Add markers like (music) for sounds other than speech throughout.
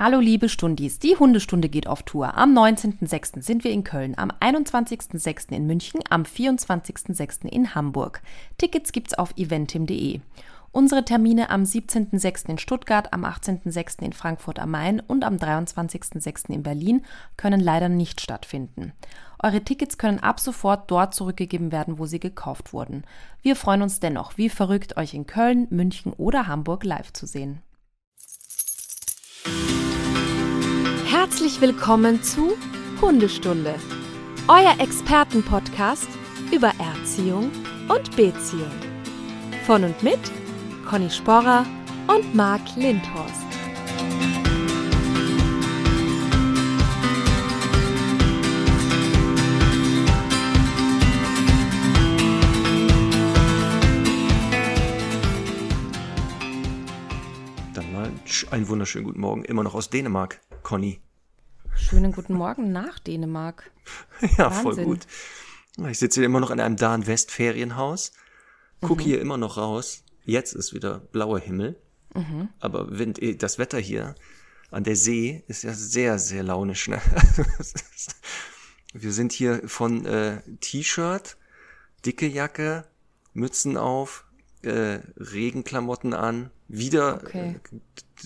Hallo liebe Stundis, die Hundestunde geht auf Tour. Am 19.06. sind wir in Köln, am 21.06. in München, am 24.06. in Hamburg. Tickets gibt's auf eventim.de. Unsere Termine am 17.06. in Stuttgart, am 18.06. in Frankfurt am Main und am 23.06. in Berlin können leider nicht stattfinden. Eure Tickets können ab sofort dort zurückgegeben werden, wo sie gekauft wurden. Wir freuen uns dennoch, wie verrückt, euch in Köln, München oder Hamburg live zu sehen. Herzlich willkommen zu Hundestunde, euer Expertenpodcast über Erziehung und Beziehung. Von und mit Conny Sporrer und Marc Lindhorst. Dann mal einen wunderschönen guten Morgen, immer noch aus Dänemark, Conny. Schönen guten Morgen nach Dänemark. (laughs) Ja, voll gut. Ich sitze hier immer noch in einem Dahn West Ferienhaus, gucke hier immer noch raus. Jetzt ist wieder blauer Himmel, aber Wind, eh, das Wetter hier an der See ist ja sehr, sehr launisch. Ne? (laughs) Wir sind hier von äh, T-Shirt, dicke Jacke, Mützen auf, äh, Regenklamotten an, wieder Okay.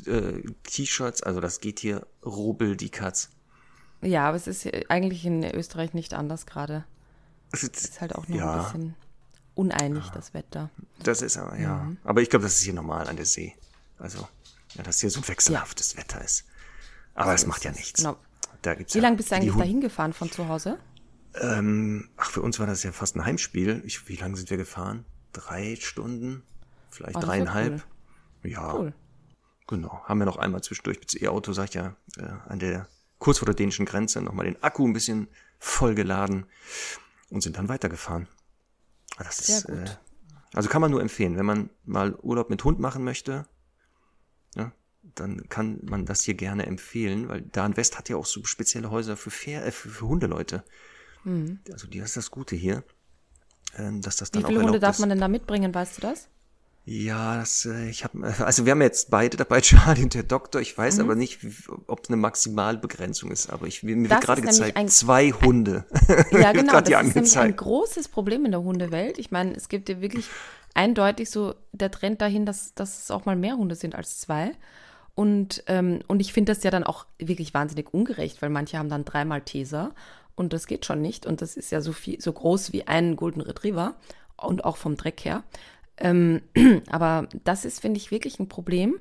äh, T-Shirts, also das geht hier rubbel die Katz. Ja, aber es ist eigentlich in Österreich nicht anders gerade. Es ist halt auch nur ja, ein bisschen uneinig, das Wetter. das ist aber, ja. Mhm. Aber ich glaube, das ist hier normal an der See. Also, ja, dass hier so wechselhaftes Wetter ist. Aber es macht ja nichts. Genau. Da gibt's Wie ja lange bist du eigentlich dahin gefahren von zu Hause? Ähm, ach, für uns war das ja fast ein Heimspiel. Ich, wie lange sind wir gefahren? Drei Stunden? Vielleicht Oh, das ist ja dreieinhalb? Ja, Cool. genau. Haben wir noch einmal zwischendurch mit ihr Auto, sag ich ja, äh, an der, kurz vor der dänischen Grenze nochmal den Akku ein bisschen vollgeladen und sind dann weitergefahren. Ah, Das Sehr ist, gut. Äh, also kann man nur empfehlen, wenn man mal Urlaub mit Hund machen möchte, ja, dann kann man das hier gerne empfehlen, weil Dahn West hat ja auch so spezielle Häuser für, Fair, äh, für, für Hundeleute. Also die das ist das Gute hier, ähm, dass das Mhm. Wie dann viele auch Hunde darf ist. man denn da mitbringen, weißt du das? Ja, das, äh, ich habe, also wir haben jetzt beide dabei, (laughs) Charlie und der Doktor. Ich weiß aber nicht, ob es eine Maximalbegrenzung ist. Aber ich, mir Mhm. Das wird gerade gezeigt, ein- zwei Hunde. (laughs) Ja, genau. Das ist nämlich ein angezeigt. großes Problem in der Hundewelt. Ich meine, es gibt ja wirklich eindeutig so der Trend dahin, dass, dass es auch mal mehr Hunde sind als zwei. Und, ähm, und ich finde das ja dann auch wirklich wahnsinnig ungerecht, weil manche haben dann dreimal Teser und das geht schon nicht. Und das ist ja so viel, so groß wie ein Golden Retriever und auch vom Dreck her. Ähm, (clears throat) aber das ist, finde ich, wirklich ein Problem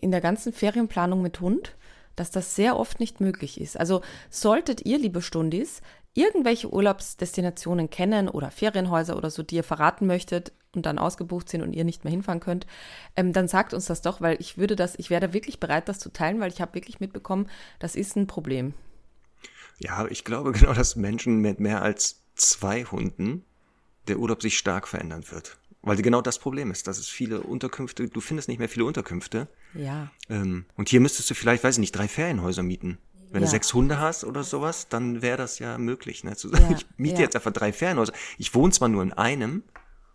in der ganzen Ferienplanung mit Hund, dass das sehr oft nicht möglich ist. Also solltet ihr, liebe Stundis, irgendwelche Urlaubsdestinationen kennen oder Ferienhäuser oder so, die ihr verraten möchtet und dann ausgebucht sind und ihr nicht mehr hinfahren könnt, ähm, dann sagt uns das doch, weil ich würde das, ich wäre wirklich bereit, das zu teilen, weil ich habe wirklich mitbekommen, das ist ein Problem. Ja, ich glaube (laughs) genau, dass Menschen mit mehr als zwei Hunden der Urlaub sich stark verändern wird. Weil genau das Problem ist, dass es viele Unterkünfte, du findest nicht mehr viele Unterkünfte. Ja. Ähm, und hier müsstest du vielleicht, weiß ich nicht, drei Ferienhäuser mieten. Wenn Ja. du sechs Hunde hast oder sowas, dann wäre das ja möglich. Ne? Zu sagen, Ja, (laughs) ich miete ja. jetzt einfach drei Ferienhäuser. Ich wohne zwar nur in einem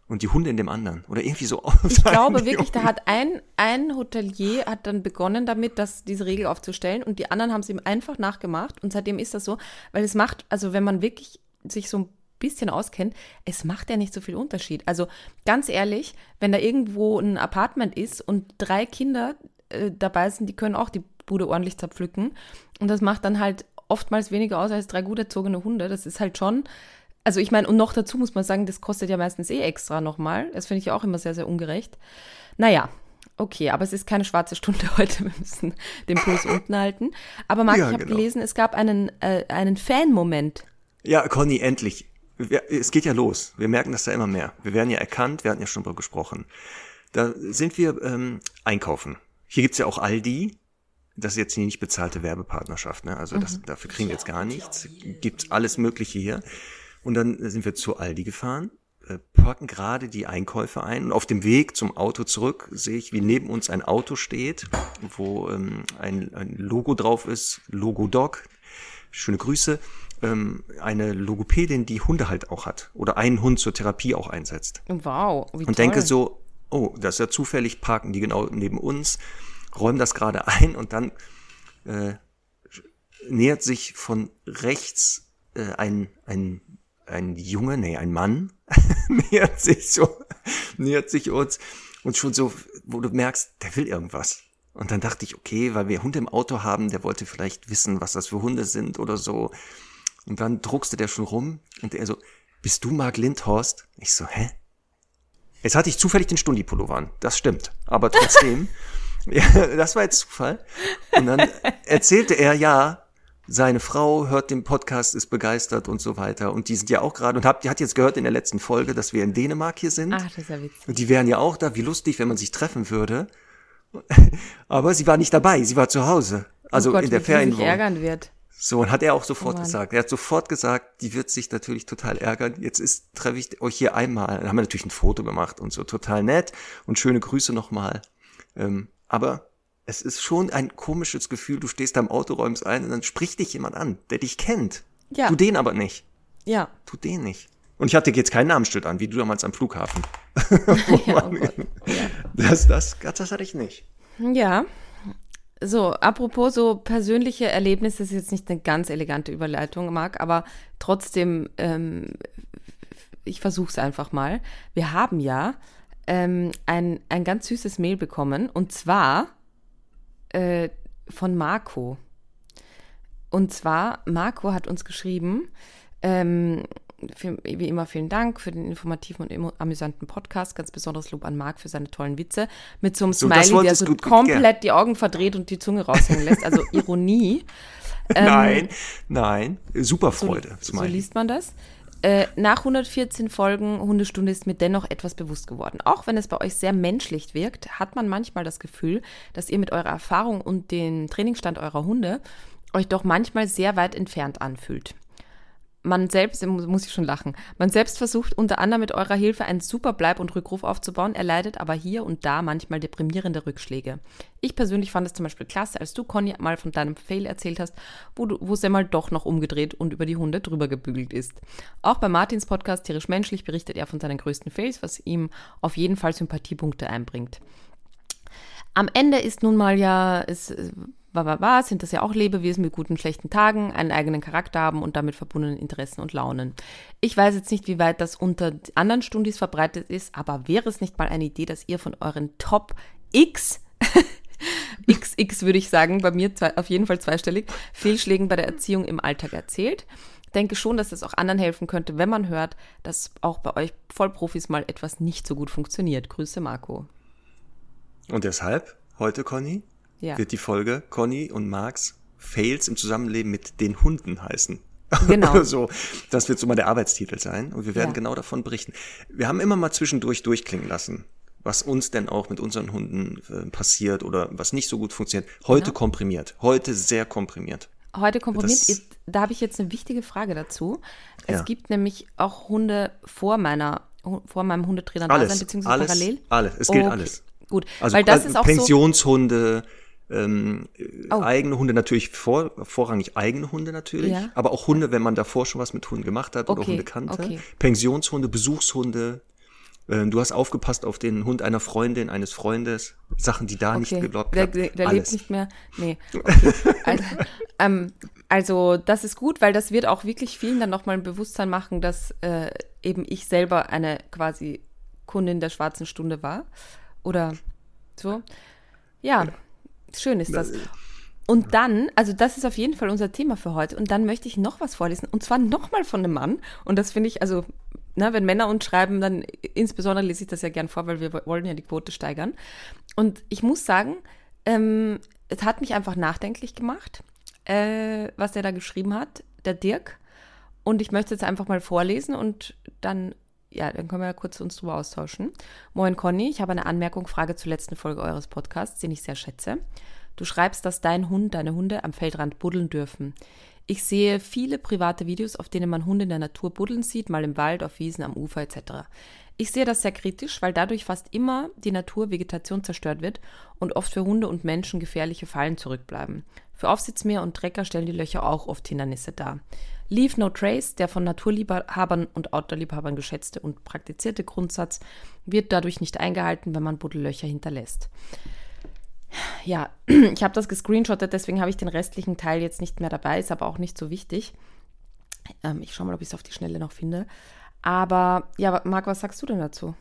und die Hunde in dem anderen. Oder irgendwie so. Ich glaube wirklich, da hat ein, ein Hotelier hat dann begonnen damit, das, diese Regel aufzustellen und die anderen haben es ihm einfach nachgemacht und seitdem ist das so, weil es macht, also wenn man wirklich sich so ein bisschen auskennt, es macht ja nicht so viel Unterschied. Also ganz ehrlich, wenn da irgendwo ein Apartment ist und drei Kinder äh, dabei sind, die können auch die Bude ordentlich zerpflücken und das macht dann halt oftmals weniger aus als drei gut erzogene Hunde. Das ist halt schon, also ich meine, und noch dazu muss man sagen, das kostet ja meistens eh extra nochmal. Das finde ich ja auch immer sehr, sehr ungerecht. Naja, okay, aber es ist keine schwarze Stunde (laughs) heute. Wir müssen den Puls unten halten. Aber Marc, Ja, ich habe genau. gelesen, es gab einen, äh, einen Fan-Moment. Ja, Conny, endlich. Wir, es geht ja los. Wir merken das da immer mehr. Wir werden ja erkannt, wir hatten ja schon drüber gesprochen. Da sind wir ähm, einkaufen. Hier gibt's ja auch Aldi. Das ist jetzt hier nicht bezahlte Werbepartnerschaft, ne? Also das, dafür kriegen wir jetzt gar nichts. Gibt's alles Mögliche hier. Und dann sind wir zu Aldi gefahren, äh, packen gerade die Einkäufe ein und auf dem Weg zum Auto zurück sehe ich, wie neben uns ein Auto steht, wo ähm, ein, ein Logo drauf ist, Logo Dog. Schöne Grüße. Ähm, eine Logopädin, die Hunde halt auch hat oder einen Hund zur Therapie auch einsetzt Wow, wie und toll. denke so, oh, das ist ja zufällig, parken die genau neben uns, räumen das gerade ein und dann äh, nähert sich von rechts äh, ein, ein, ein Junge, nee, ein Mann, (laughs) nähert sich so, nähert sich uns und schon so, wo du merkst, der will irgendwas. Und dann dachte ich, okay, weil wir Hunde im Auto haben, der wollte vielleicht wissen, was das für Hunde sind oder so. Und dann druckste der schon rum und er so, bist du Mark Lindhorst? Ich so, hä? Jetzt hatte ich zufällig den Stundi-Pullover an, das stimmt. Aber trotzdem, (laughs) ja, das war jetzt Zufall. Und dann erzählte er, ja, seine Frau hört den Podcast, ist begeistert und so weiter. Und die sind ja auch gerade und habt, die hat jetzt gehört in der letzten Folge, dass wir in Dänemark hier sind. Ach, das ist ja witzig. Und die wären ja auch da, wie lustig, wenn man sich treffen würde. Aber sie war nicht dabei, sie war zu Hause. Also oh Gott, in der Ferienwohnung. ärgern wird. So, und hat er auch sofort Oh gesagt. Er hat sofort gesagt, die wird sich natürlich total ärgern. Jetzt ist, treffe ich euch hier einmal. Dann haben wir natürlich ein Foto gemacht und so. Total nett. Und schöne Grüße nochmal. Ähm, aber es ist schon ein komisches Gefühl. Du stehst da im Auto, räumst ein und dann spricht dich jemand an, der dich kennt. Ja. Du den aber nicht. Ja. Tu den nicht. Und ich hatte jetzt kein Namensschild an, wie du damals am Flughafen. (laughs) (laughs) ja, oh Gott. Ja. Das, das, das hatte ich nicht. Ja. So, apropos so persönliche Erlebnisse, das ist jetzt nicht eine ganz elegante Überleitung, Marc, aber trotzdem, ähm, ich versuche es einfach mal. Wir haben ja ähm, ein, ein ganz süßes Mail bekommen und zwar äh, von Marco. Und zwar, Marco hat uns geschrieben, ähm, für, wie immer vielen Dank für den informativen und amüsanten Podcast. Ganz besonderes Lob an Marc für seine tollen Witze. Mit so einem So, Smiley, der so gut- gut, komplett die Augen verdreht und die Zunge raushängen lässt. Also (laughs) Ironie. Ähm, nein, nein. Super So, Freude. so Smiley. liest man das. Äh, nach 114 Folgen Hundestunde ist mir dennoch etwas bewusst geworden. Auch wenn es bei euch sehr menschlich wirkt, hat man manchmal das Gefühl, dass ihr mit eurer Erfahrung und dem Trainingsstand eurer Hunde euch doch manchmal sehr weit entfernt anfühlt. Man selbst, muss ich schon lachen, man selbst versucht unter anderem mit eurer Hilfe einen super Bleib- und Rückruf aufzubauen, erleidet aber hier und da manchmal deprimierende Rückschläge. Ich persönlich fand es zum Beispiel klasse, als du, Conny, mal von deinem Fail erzählt hast, wo, du, wo es einmal doch noch umgedreht und über die Hunde drüber gebügelt ist. Auch bei Martins Podcast Tierisch Menschlich berichtet er von seinen größten Fails, was ihm auf jeden Fall Sympathiepunkte einbringt. Am Ende ist nun mal ja, ist, war, sind das ja auch Lebewesen mit guten, schlechten Tagen, einen eigenen Charakter haben und damit verbundenen Interessen und Launen. Ich weiß jetzt nicht, wie weit das unter anderen Stundis verbreitet ist, aber wäre es nicht mal eine Idee, dass ihr von euren Top X (laughs) XX würde ich sagen, bei mir zwei, auf jeden Fall zweistellig, Fehlschlägen bei der Erziehung im Alltag erzählt. Denke schon, dass es auch anderen helfen könnte, wenn man hört, dass auch bei euch Vollprofis mal etwas nicht so gut funktioniert. Grüße, Marco. Und deshalb, heute, Conny, Ja. wird die Folge Conny und Marx Fails im Zusammenleben mit den Hunden heißen. (laughs) Genau. So. Das wird so mal der Arbeitstitel sein. Und wir werden Ja. genau davon berichten. Wir haben immer mal zwischendurch durchklingen lassen, was uns denn auch mit unseren Hunden äh, passiert oder was nicht so gut funktioniert. Heute Genau. komprimiert. Heute sehr komprimiert. Heute komprimiert, Das- ist- da habe ich jetzt eine wichtige Frage dazu. Es Ja. gibt nämlich auch Hunde vor meiner, vor meinem Hundetrainer da sein, Alles. beziehungsweise Alles. parallel. Alles. Es gilt Okay, alles. Gut, Also weil das äh, ist auch so. Ähm, Oh. eigene Hunde natürlich vor, vorrangig eigene Hunde natürlich, Ja. aber auch Hunde, wenn man davor schon was mit Hunden gemacht hat oder Okay, Hunde kannte. okay. Pensionshunde, Besuchshunde. Ähm, du hast aufgepasst auf den Hund einer Freundin, eines Freundes. Sachen, die da nicht Okay, geglaubt der, hat. der, der lebt nicht mehr. Nee. (laughs) Also, ähm, also das ist gut, weil das wird auch wirklich vielen dann nochmal ein Bewusstsein machen, dass äh, eben ich selber eine quasi Kundin der schwarzen Stunde war. Oder so. Ja, schön ist das. Und dann, also das ist auf jeden Fall unser Thema für heute. Und dann möchte ich noch was vorlesen. Und zwar nochmal von einem Mann. Und das finde ich, also, na, wenn Männer uns schreiben, dann insbesondere lese ich das ja gern vor, weil wir wollen ja die Quote steigern. Und ich muss sagen, ähm, es hat mich einfach nachdenklich gemacht, äh, was der da geschrieben hat, der Dirk. Und ich möchte jetzt einfach mal vorlesen und dann, ja, dann können wir ja kurz uns drüber austauschen. Moin Conny, ich habe eine Anmerkung, Frage zur letzten Folge eures Podcasts, den ich sehr schätze. Du schreibst, dass dein Hund, deine Hunde am Feldrand buddeln dürfen. Ich sehe viele private Videos, auf denen man Hunde in der Natur buddeln sieht, mal im Wald, auf Wiesen, am Ufer etc. Ich sehe das sehr kritisch, weil dadurch fast immer die Natur, Vegetation zerstört wird und oft für Hunde und Menschen gefährliche Fallen zurückbleiben. Für Aufsitzmäher und Trecker stellen die Löcher auch oft Hindernisse dar. Leave No Trace, der von Naturliebhabern und Outdoor-Liebhabern geschätzte und praktizierte Grundsatz, wird dadurch nicht eingehalten, wenn man Buddellöcher hinterlässt. Ja, (clears throat) ich habe das gescreenshottet, deswegen habe ich den restlichen Teil jetzt nicht mehr dabei, ist aber auch nicht so wichtig. Ähm, ich schaue mal, ob ich es auf die Schnelle noch finde. Aber ja, Marc, was sagst du denn dazu?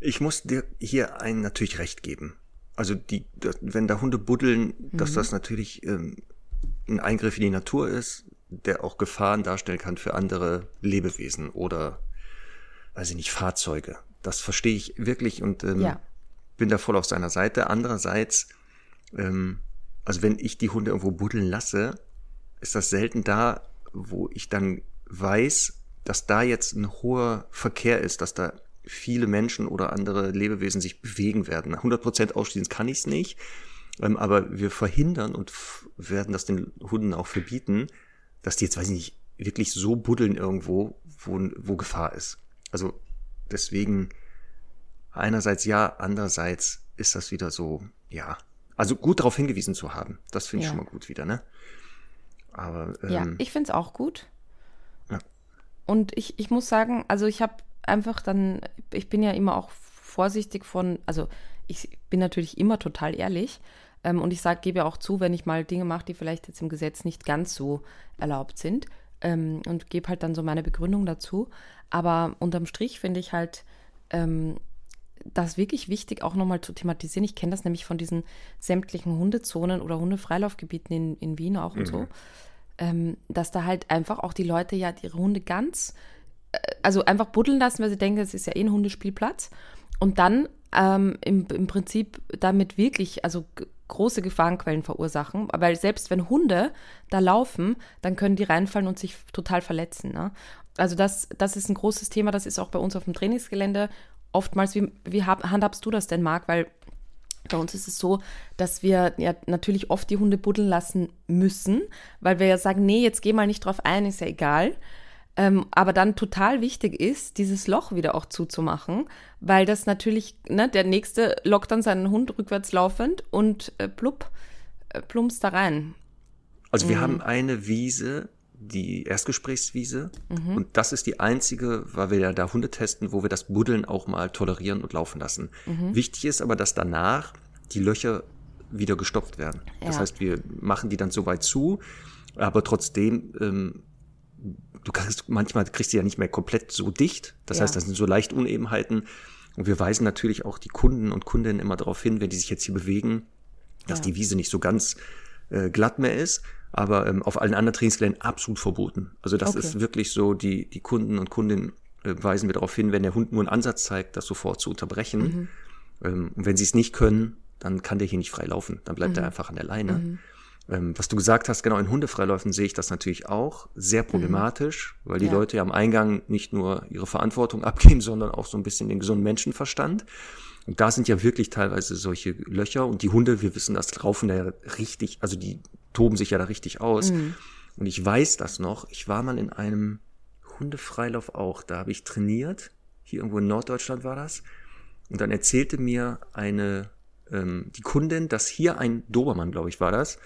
Ich muss dir hier einen natürlich recht geben. Also die, das, wenn da Hunde buddeln, mhm. dass das natürlich ähm, ein Eingriff in die Natur ist, der auch Gefahren darstellen kann für andere Lebewesen oder, weiß ich nicht, Fahrzeuge. Das verstehe ich wirklich und ähm, ja. bin da voll auf seiner Seite. Andererseits, ähm, also wenn ich die Hunde irgendwo buddeln lasse, ist das selten da, wo ich dann weiß, dass da jetzt ein hoher Verkehr ist, dass da viele Menschen oder andere Lebewesen sich bewegen werden. 100% ausschließen kann ich es nicht, ähm, aber wir verhindern und werden das den Hunden auch verbieten, dass die jetzt, weiß ich nicht, wirklich so buddeln irgendwo, wo, wo Gefahr ist. Also deswegen einerseits ja, andererseits ist das wieder so, ja. Also gut darauf hingewiesen zu haben, das finde ich ja. schon mal gut wieder, ne? Aber ähm, ja, ich finde es auch gut. Ja. Und ich, ich muss sagen, also ich habe einfach dann, ich bin ja immer auch vorsichtig von, also ich bin natürlich immer total ehrlich ähm, und ich sage, gebe ja auch zu, wenn ich mal Dinge mache, die vielleicht jetzt im Gesetz nicht ganz so erlaubt sind ähm, und gebe halt dann so meine Begründung dazu. Aber unterm Strich finde ich halt ähm, das wirklich wichtig, auch nochmal zu thematisieren. Ich kenne das nämlich von diesen sämtlichen Hundezonen oder Hundefreilaufgebieten in, in Wien auch und mhm. so, ähm, dass da halt einfach auch die Leute ja ihre Hunde ganz also einfach buddeln lassen, weil sie denken, es ist ja eh ein Hundespielplatz. Und dann ähm, im, im Prinzip damit wirklich, also große Gefahrenquellen verursachen, weil selbst wenn Hunde da laufen, dann können die reinfallen und sich total verletzen. Ne? Also das, das ist ein großes Thema, das ist auch bei uns auf dem Trainingsgelände oftmals, wie, wie handhabst du das denn, Marc? Weil bei uns ist es so, dass wir ja natürlich oft die Hunde buddeln lassen müssen, weil wir ja sagen, nee, jetzt geh mal nicht drauf ein, ist ja egal. Ähm, aber dann total wichtig ist, dieses Loch wieder auch zuzumachen, weil das natürlich, ne, der nächste lockt dann seinen Hund rückwärts laufend und äh, plupp, äh, plumpst da rein. Also wir mhm. haben eine Wiese, die Erstgesprächswiese, mhm. und das ist die einzige, weil wir ja da Hunde testen, wo wir das Buddeln auch mal tolerieren und laufen lassen. Mhm. Wichtig ist aber, dass danach die Löcher wieder gestopft werden. Ja. Das heißt, wir machen die dann so weit zu, aber trotzdem ähm, du kannst, manchmal kriegst du ja nicht mehr komplett so dicht. Das ja. heißt, das sind so leicht Unebenheiten. Und wir weisen natürlich auch die Kunden und Kundinnen immer darauf hin, wenn die sich jetzt hier bewegen, dass ja. die Wiese nicht so ganz äh, glatt mehr ist. Aber ähm, auf allen anderen Trainingsgeländen absolut verboten. Also das okay. ist wirklich so, die, die Kunden und Kundinnen äh, weisen wir darauf hin, wenn der Hund nur einen Ansatz zeigt, das sofort zu unterbrechen. Mhm. Ähm, und wenn sie es nicht können, dann kann der hier nicht frei laufen. Dann bleibt mhm. er einfach an der Leine. Mhm. Ähm, was du gesagt hast, genau in Hundefreiläufen sehe ich das natürlich auch sehr mhm. problematisch, mhm. weil die ja. Leute ja am Eingang nicht nur ihre Verantwortung (laughs) abgeben, sondern auch so ein bisschen den gesunden Menschenverstand. Und da sind ja wirklich teilweise solche Löcher und die Hunde, wir wissen das, laufen da ja richtig, also die toben sich ja da richtig aus. Mhm. Und ich weiß das noch, ich war mal in einem Hundefreilauf auch, da habe ich trainiert, hier irgendwo in Norddeutschland war das. Und dann erzählte mir eine, ähm, die Kundin, dass hier ein Dobermann, glaube ich, war das,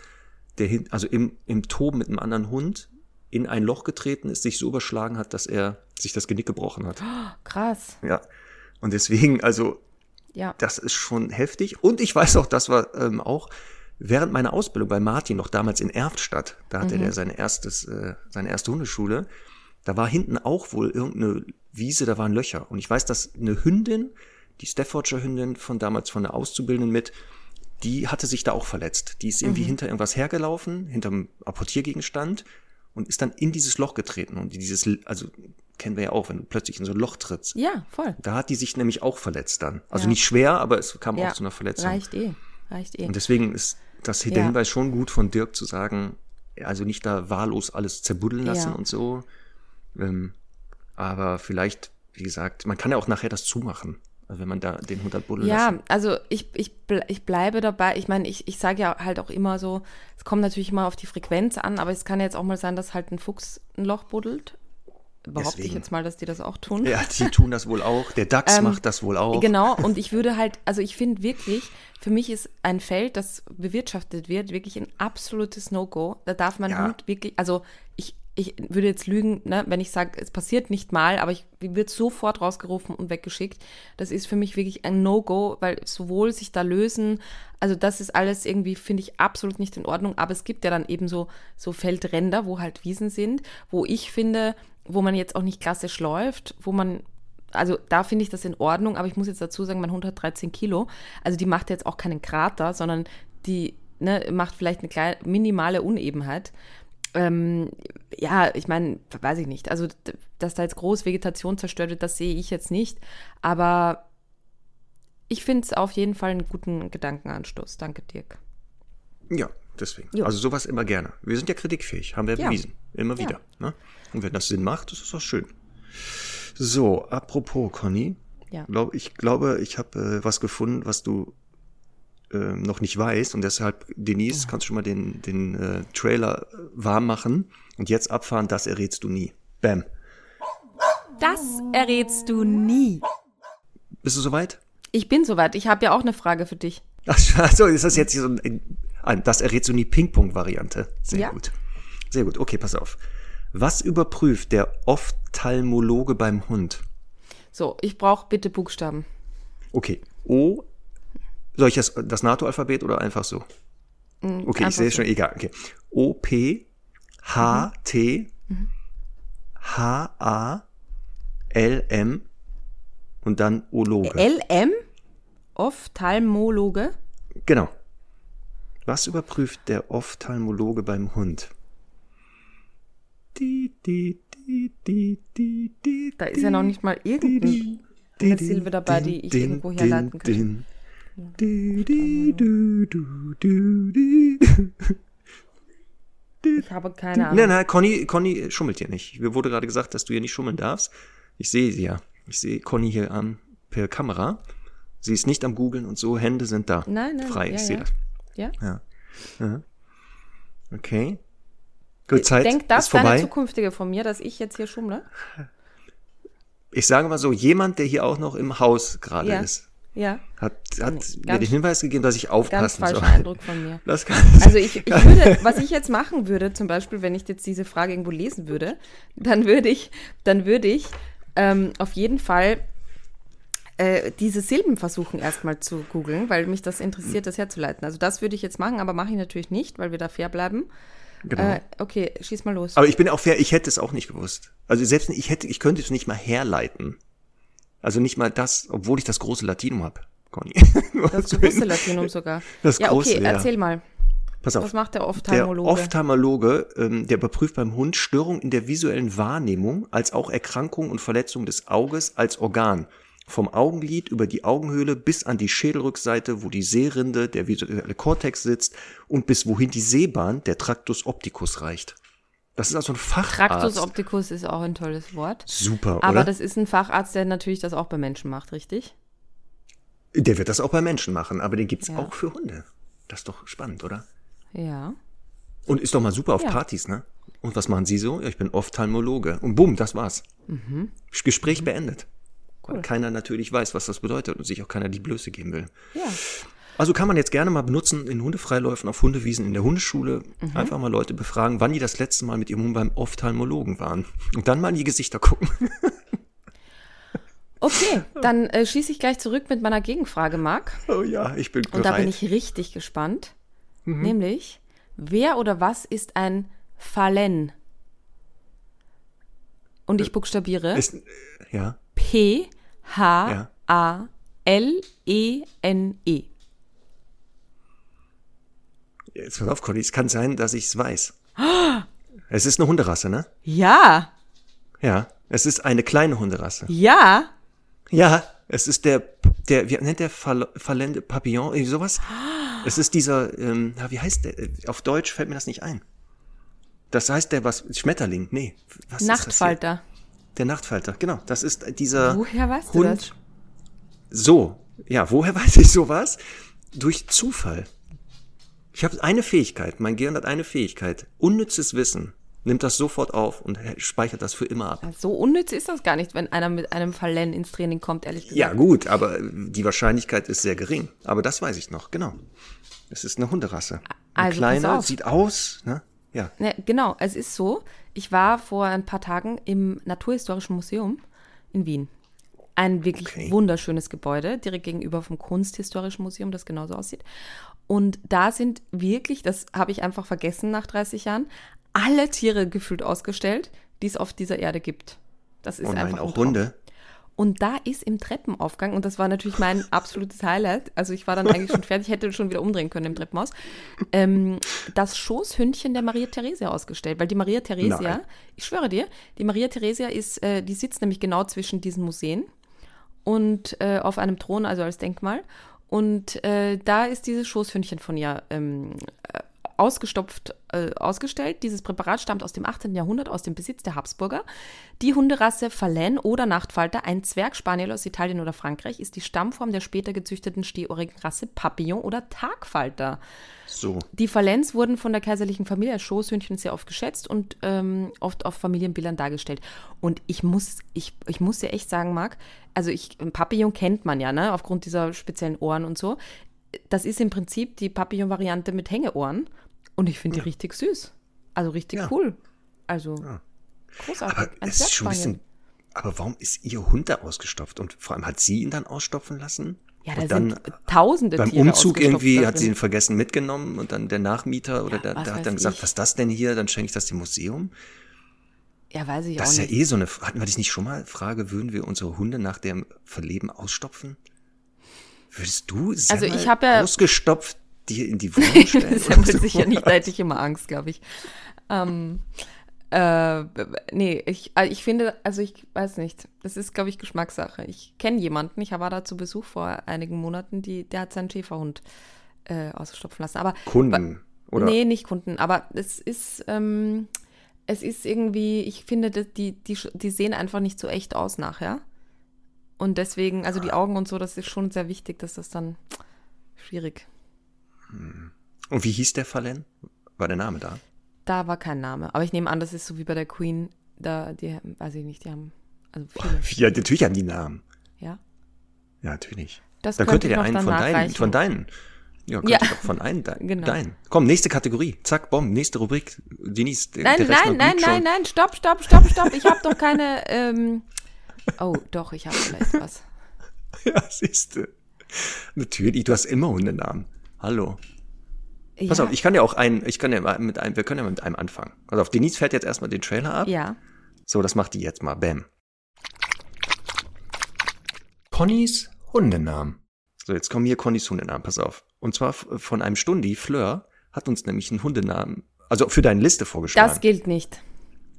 der hin, also im, im Toben mit einem anderen Hund in ein Loch getreten ist, sich so überschlagen hat, dass er sich das Genick gebrochen hat. Oh, (gasps) krass. Ja. Und deswegen, also, ja. das ist schon heftig. Und ich weiß auch, das war ähm, auch während meiner Ausbildung bei Martin, noch damals in Erftstadt, da hatte mhm. er seine, erstes, äh, seine erste Hundeschule, da war hinten auch wohl irgendeine Wiese, da waren Löcher. Und ich weiß, dass eine Hündin, die Staffordshire Hündin von damals von der Auszubildenden mit, die hatte sich da auch verletzt. Die ist irgendwie mhm. hinter irgendwas hergelaufen, hinterm Apportiergegenstand und ist dann in dieses Loch getreten. Und dieses, also kennen wir ja auch, wenn du plötzlich in so ein Loch trittst. Ja, voll. Da hat die sich nämlich auch verletzt dann. Also ja. nicht schwer, aber es kam ja. auch zu einer Verletzung. Reicht eh, reicht eh. Und deswegen ist das der ja. Hinweis schon gut von Dirk zu sagen, also nicht da wahllos alles zerbuddeln lassen und so. Ähm, aber vielleicht, wie gesagt, man kann ja auch nachher das zumachen. Also wenn man da den 100 buddeln Ja, lässt. also ich, ich, ich bleibe dabei. Ich meine, ich, ich sage ja halt auch immer so, es kommt natürlich immer auf die Frequenz an, aber es kann jetzt auch mal sein, dass halt ein Fuchs ein Loch buddelt. Behaupte Deswegen. ich jetzt mal, dass die das auch tun. Ja, die tun das wohl auch. Der Dachs ähm, macht das wohl auch. Genau, (laughs) und ich würde halt, also ich finde wirklich, für mich ist ein Feld, das bewirtschaftet wird, wirklich ein absolutes No-Go. Da darf man ja. Hund wirklich, also ich ich würde jetzt lügen, ne, wenn ich sage, es passiert nicht mal, aber ich wird sofort rausgerufen und weggeschickt. Das ist für mich wirklich ein No-Go, weil sowohl sich da lösen, also das ist alles irgendwie, finde ich, absolut nicht in Ordnung. Aber es gibt ja dann eben so, so Feldränder, wo halt Wiesen sind, wo ich finde, wo man jetzt auch nicht klassisch läuft, wo man also da finde ich das in Ordnung, aber ich muss jetzt dazu sagen, mein Hund hat 13 Kilo. Also die macht jetzt auch keinen Krater, sondern die ne, macht vielleicht eine kleine, minimale Unebenheit. Ähm, ja, ich meine, weiß ich nicht. Also, dass da jetzt groß Vegetation zerstört wird, das sehe ich jetzt nicht. Aber ich finde es auf jeden Fall einen guten Gedankenanstoß. Danke, Dirk. Ja, deswegen. Jo. Also sowas immer gerne. Wir sind ja kritikfähig, haben wir ja. bewiesen. Immer wieder. Ja. Ne? Und wenn das Sinn macht, ist das auch schön. So, apropos, Conny. Ja. Glaub, ich glaube, ich habe äh, was gefunden, was du äh, noch nicht weißt. Und deshalb, Denise, ja. kannst du schon mal den, den äh, Trailer warm machen und jetzt abfahren, das errätst du nie. Bam. Das errätst du nie. Bist du soweit? Ich bin soweit. Ich habe ja auch eine Frage für dich. (laughs) Ach so, ist das jetzt so ein, ein das errätst du nie Ping-Pong-Variante? Sehr ja. gut. Sehr gut. Okay, pass auf. Was überprüft der Ophthalmologe beim Hund? So, ich brauche bitte Buchstaben. Okay. O. Soll ich das, das NATO-Alphabet oder einfach so? Mm, okay, einfach ich sehe so. schon, egal. Okay. O, P, H, mhm. T, mhm. H, A, L, M und dann Ologe. L, M? Ophthalmologe? Genau. Was überprüft der Ophthalmologe beim Hund? Da ist ja noch nicht mal irgendeine Silbe dabei, die ich irgendwo herleiten kann. Ich habe keine Ahnung. Nein, nein, Conny, Conny schummelt hier nicht. Mir wurde gerade gesagt, dass du hier nicht schummeln darfst. Ich sehe sie ja. Ich sehe Conny hier an per Kamera. Sie ist nicht am Googeln und so, Hände sind da. Nein, nein. Frei, ja, ich sehe ja. das. Ja? Ja. ja. Okay. Gut, Zeit Denk das ist vorbei. deine zukünftige von mir, dass ich jetzt hier schummle? Ich sage mal so, jemand, der hier auch noch im Haus gerade ja. ist, ja. hat, hat mir den Hinweis gegeben, dass ich aufpassen ganz soll. falscher Eindruck von mir. Das kann also ich, ich würde, was ich jetzt machen würde, zum Beispiel, wenn ich jetzt diese Frage irgendwo lesen würde, dann würde ich, dann würde ich ähm, auf jeden Fall äh, diese Silben versuchen erstmal zu googeln, weil mich das interessiert, das herzuleiten. Also das würde ich jetzt machen, aber mache ich natürlich nicht, weil wir da fair bleiben. Genau. Äh, okay, schieß mal los. Aber ich bin auch fair, ich hätte es auch nicht gewusst. Also selbst ich hätte, ich könnte es nicht mal herleiten. Also nicht mal das, obwohl ich das große Latinum habe, Conny. (laughs) Das große Latinum sogar. Das ja, große, okay, ja. erzähl mal. Pass auf. Was macht der Ophthalmologe? Der Ophthalmologe, ähm, der überprüft beim Hund Störungen in der visuellen Wahrnehmung, als auch Erkrankungen und Verletzungen des Auges als Organ. Vom Augenlid über die Augenhöhle bis an die Schädelrückseite, wo die Sehrinde, der visuelle Kortex sitzt und bis wohin die Sehbahn, der Tractus opticus reicht. Das ist also ein Facharzt. Tractus opticus ist auch ein tolles Wort. Super, Aber oder? das ist ein Facharzt, der natürlich das auch bei Menschen macht, richtig? Der wird das auch bei Menschen machen, aber den gibt's Ja. auch für Hunde. Das ist doch spannend, oder? Ja. Und ist doch mal super auf Ja. Partys, ne? Und was machen Sie so? Ja, ich bin Ophthalmologe. Und bumm, das war's. Gespräch beendet. Weil keiner natürlich weiß, was das bedeutet und sich auch keiner die Blöße geben will. Ja. Also kann man jetzt gerne mal benutzen in Hundefreiläufen auf Hundewiesen in der Hundeschule. Mhm. Einfach mal Leute befragen, wann die das letzte Mal mit ihrem Hund beim Ophthalmologen waren. Und dann mal in die Gesichter gucken. (laughs) Okay, dann äh, schieße ich gleich zurück mit meiner Gegenfrage, Marc. Oh ja, ich bin Und da bin ich richtig gespannt. Mhm. Nämlich, wer oder was ist ein Phalen? Und ich buchstabiere Ist, äh, ja, P-H-A-L-E-N-E. Jetzt pass auf, Conny, es kann sein, dass ich es weiß. (gasps) Es ist eine Hunderasse, ne? Ja, Ja, es ist eine kleine Hunderasse. ja. Ja, es ist der, der, wie nennt der Fall- Fallende Papillon, irgendwie sowas? (gasps) Es ist dieser, ähm, wie heißt der? Auf Deutsch fällt mir das nicht ein. Das heißt der was, Schmetterling, nee. Was ist das Nachtfalter. Der Nachtfalter, genau. Das ist dieser Woher weißt du Hund. das? So, ja, woher (laughs) weiß ich sowas? Durch Zufall. Ich habe eine Fähigkeit, mein Gehirn hat eine Fähigkeit. Unnützes Wissen nimmt das sofort auf und speichert das für immer ab. So unnütz ist das gar nicht, wenn einer mit einem Phalen ins Training kommt, ehrlich gesagt. Ja, gut, aber die Wahrscheinlichkeit ist sehr gering. Aber das weiß ich noch, genau. Es ist eine Hunderasse. Eine Also, pass kleine, auf. sieht aus, ne? Ja. Ne, genau, es ist so. Ich war vor ein paar Tagen im Naturhistorischen Museum in Wien. Ein wirklich Okay. wunderschönes Gebäude, direkt gegenüber vom Kunsthistorischen Museum, das genauso aussieht. Und da sind wirklich, das habe ich einfach vergessen nach 30 Jahren, alle Tiere gefühlt ausgestellt, die es auf dieser Erde gibt. Das ist Oh nein, einfach ein auch. Hunde. Und da ist im Treppenaufgang, und das war natürlich mein (laughs) absolutes Highlight, also ich war dann eigentlich schon fertig, hätte schon wieder umdrehen können im Treppenhaus, ähm, das Schoßhündchen der Maria Theresia ausgestellt. Weil die Maria Theresia, Nein. ich schwöre dir, die Maria Theresia ist, äh, die sitzt nämlich genau zwischen diesen Museen und äh, auf einem Thron, also als Denkmal. Und äh, da ist dieses Schoßhündchen von ihr ähm, äh, ausgestopft äh, ausgestellt. Dieses Präparat stammt aus dem 18. Jahrhundert, aus dem Besitz der Habsburger. Die Hunderasse Verlaine oder Nachtfalter, ein Zwergspaniel aus Italien oder Frankreich, ist die Stammform der später gezüchteten stehohrigen Rasse Papillon oder Tagfalter. So. Die Falens wurden von der kaiserlichen Familie als Schoßhündchen sehr oft geschätzt und ähm, oft auf Familienbildern dargestellt. Und ich muss, ich, ich muss dir echt sagen, Marc, also ich, Papillon kennt man ja, ne, aufgrund dieser speziellen Ohren und so. Das ist im Prinzip die Papillon-Variante mit Hängeohren. Und ich finde die richtig süß. Also richtig Ja. cool. Also großartig. Aber ein ist schon ein bisschen. Aber warum ist ihr Hund da ausgestopft? Und vor allem hat sie ihn dann ausstopfen lassen? Ja, da und dann sind tausende beim Tiere Umzug irgendwie hat sie ihn vergessen mitgenommen und dann der Nachmieter oder Ja, der, der hat dann gesagt, ich. was ist das denn hier? Dann schenke ich das dem Museum. Ja, weiß ich Das auch ist ja nicht. eh so eine, hatten wir das nicht schon mal? Frage, würden wir unsere Hunde nach dem Verleben ausstopfen? Würdest du Also ich ja- ausgestopft dir in die Wohnung (laughs) stellen? das ist ja sicher nicht, da hätte ich immer Angst, glaube ich. Ähm, äh, nee, ich, also ich finde, also ich weiß nicht, das ist, glaube ich, Geschmackssache. Ich kenne jemanden, ich war da zu Besuch vor einigen Monaten, die, der hat seinen Schäferhund äh, ausstopfen lassen. Aber Kunden, oder? Nee, nicht Kunden, aber es ist, ähm, es ist irgendwie, ich finde, die, die, die sehen einfach nicht so echt aus nachher. Und deswegen, also die Augen und so, das ist schon sehr wichtig, dass das dann schwierig. Und wie hieß der Fallen? War der Name da? Da war kein Name. Aber ich nehme an, das ist so wie bei der Queen, da, die, weiß ich nicht, die haben, also viele, Ja, natürlich haben die Namen. ja. Ja, natürlich. Das Da könnte der einen von deinen, von deinen. Ja, könnte Ja. doch von einem de (laughs) Genau. deinen. Komm, nächste Kategorie. Zack, Bom, nächste Rubrik. Denise, Nein, nein, nein, schon. nein, nein, stopp, stopp, stopp, stopp. Ich habe doch keine, (laughs) ähm, oh, doch, ich habe vielleicht was. (laughs) Ja, siehst du. Natürlich, du hast immer Hundenamen. Hallo. Pass ja, auf, ich kann ja auch einen, ich kann ja mal mit einem, wir können ja mit einem anfangen. Also auf Denise fährt jetzt erstmal den Trailer ab. Ja, So, das macht die jetzt mal. Bam. Connys Hundenamen. So, jetzt kommen hier Connys Hundenamen, pass auf. Und zwar von einem Stundi, Fleur, hat uns nämlich einen Hundenamen, also für deine Liste vorgeschlagen. das gilt nicht.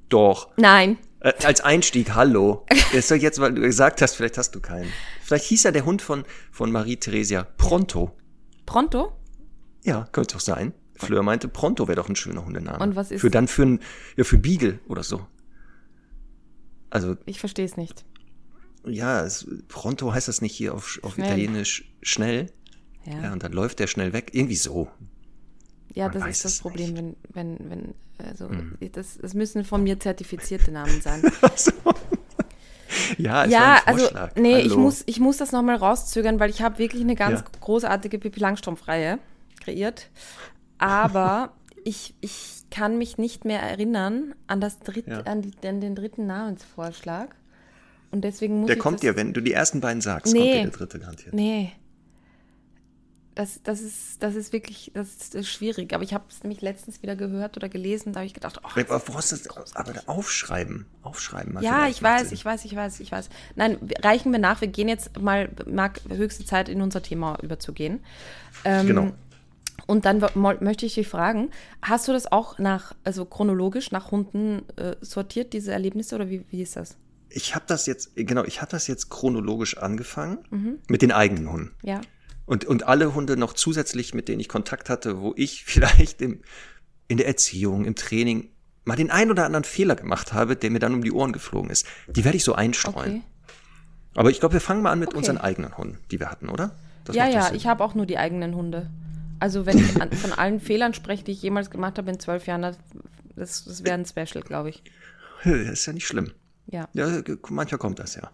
Doch. Nein. Äh, als Einstieg, hallo. (laughs) Ist doch jetzt, weil du gesagt hast, vielleicht hast du keinen. Vielleicht hieß ja der Hund von, von Marie Theresia Pronto. Pronto? Ja, könnte doch sein. Fleur meinte, Pronto wäre doch ein schöner Hundename. Und was ist- Für dann für ein, ja, für Beagle oder so. Also, Ich verstehe es nicht. ja, es, Pronto heißt das nicht hier auf, auf Schnell. Italienisch schnell. Ja, Ja, und dann läuft der schnell weg. Irgendwie so. ja man das ist das Problem, nicht. wenn, wenn, wenn, also, Mhm. das, das müssen von mir zertifizierte Namen sein. (laughs) (laughs) Ja, es war ja, ein also, nee, ich muss, ich muss das nochmal rauszögern, weil ich habe wirklich eine ganz Ja. großartige Pippi Langstrumpf-Reihe kreiert. Aber (laughs) ich, ich kann mich nicht mehr erinnern an, das dritt, Ja. an, die, an den dritten Namensvorschlag. Und deswegen muss Der ich kommt dir, wenn du die ersten beiden sagst, Nee. kommt dir der dritte garantiert. Nee. Das, das, ist, das ist wirklich das ist, das ist schwierig. Aber ich habe es nämlich letztens wieder gehört oder gelesen. Da habe ich gedacht, ach, Aber? Aber aufschreiben. Aufschreiben. Ja, ich weiß, ich weiß, ich weiß, ich weiß. Nein, reichen wir nach. Wir gehen jetzt mal, mag höchste Zeit in unser Thema überzugehen. Ähm, Genau. Und dann möchte ich dich fragen, hast du das auch nach, also chronologisch nach Hunden äh, sortiert, diese Erlebnisse, oder wie, wie ist das? Ich habe das jetzt, genau, ich habe das jetzt chronologisch angefangen Mhm. mit den eigenen Hunden. Ja. Und, und alle Hunde noch zusätzlich, mit denen ich Kontakt hatte, wo ich (laughs) vielleicht im, in der Erziehung, im Training mal den ein oder anderen Fehler gemacht habe, der mir dann um die Ohren geflogen ist. Die werde ich so einstreuen. Okay. Aber ich glaube, wir fangen mal an mit Okay. unseren eigenen Hunden, die wir hatten, oder? Das ja, ja, Sinn. ich habe auch nur die eigenen Hunde. Also wenn ich an, von allen Fehlern spreche, die ich jemals gemacht habe in zwölf Jahren, das, das, wäre ein Special, glaube ich. (laughs) Das ist ja nicht schlimm. Ja. Ja, manchmal kommt das ja.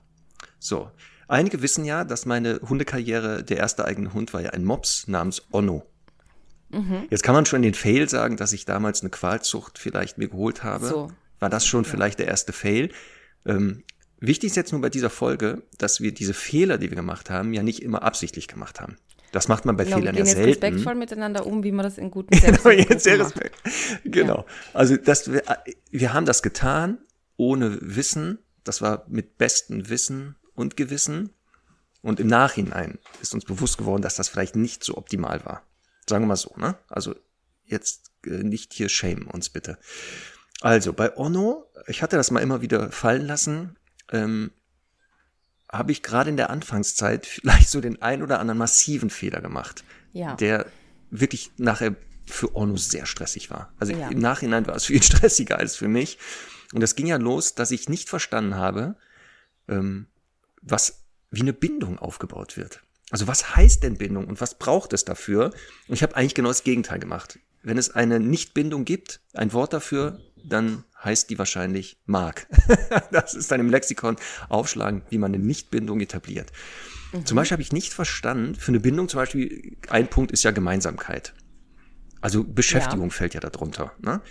So. Einige wissen ja, dass meine Hundekarriere, der erste eigene Hund war ja ein Mops namens Onno. Mhm. Jetzt kann man schon den Fail sagen, dass ich damals eine Qualzucht vielleicht mir geholt habe. So. War das schon ja. vielleicht der erste Fail? Ähm, wichtig ist jetzt nur bei dieser Folge, dass wir diese Fehler, die wir gemacht haben, ja nicht immer absichtlich gemacht haben. Das macht man bei genau, Fehlern ja selten. Wir gehen respektvoll miteinander um, wie man das in guten (laughs) Genau, jetzt sehr respekt. (laughs) Genau. Ja. Also das, wir, wir haben das getan ohne Wissen. Das war mit bestem Wissen und Gewissen. Und im Nachhinein ist uns bewusst geworden, dass das vielleicht nicht so optimal war. Sagen wir mal so, ne? Also jetzt äh, nicht hier shame uns bitte. Also bei Ono, ich hatte das mal immer wieder fallen lassen, ähm, habe ich gerade in der Anfangszeit vielleicht so den ein oder anderen massiven Fehler gemacht, ja. der wirklich nachher für Ono sehr stressig war. Also ja. im Nachhinein war es für ihn (laughs) stressiger als für mich. Und das ging ja los, dass ich nicht verstanden habe, ähm, was wie eine Bindung aufgebaut wird. Also was heißt denn Bindung und was braucht es dafür? Und ich habe eigentlich genau das Gegenteil gemacht. Wenn es eine Nichtbindung gibt, ein Wort dafür, dann heißt die wahrscheinlich mag. (laughs) das ist dann im Lexikon aufschlagen, wie man eine Nichtbindung etabliert. Mhm. Zum Beispiel habe ich nicht verstanden, für eine Bindung zum Beispiel, ein Punkt ist ja Gemeinsamkeit. Also Beschäftigung ja. fällt ja darunter. Ne?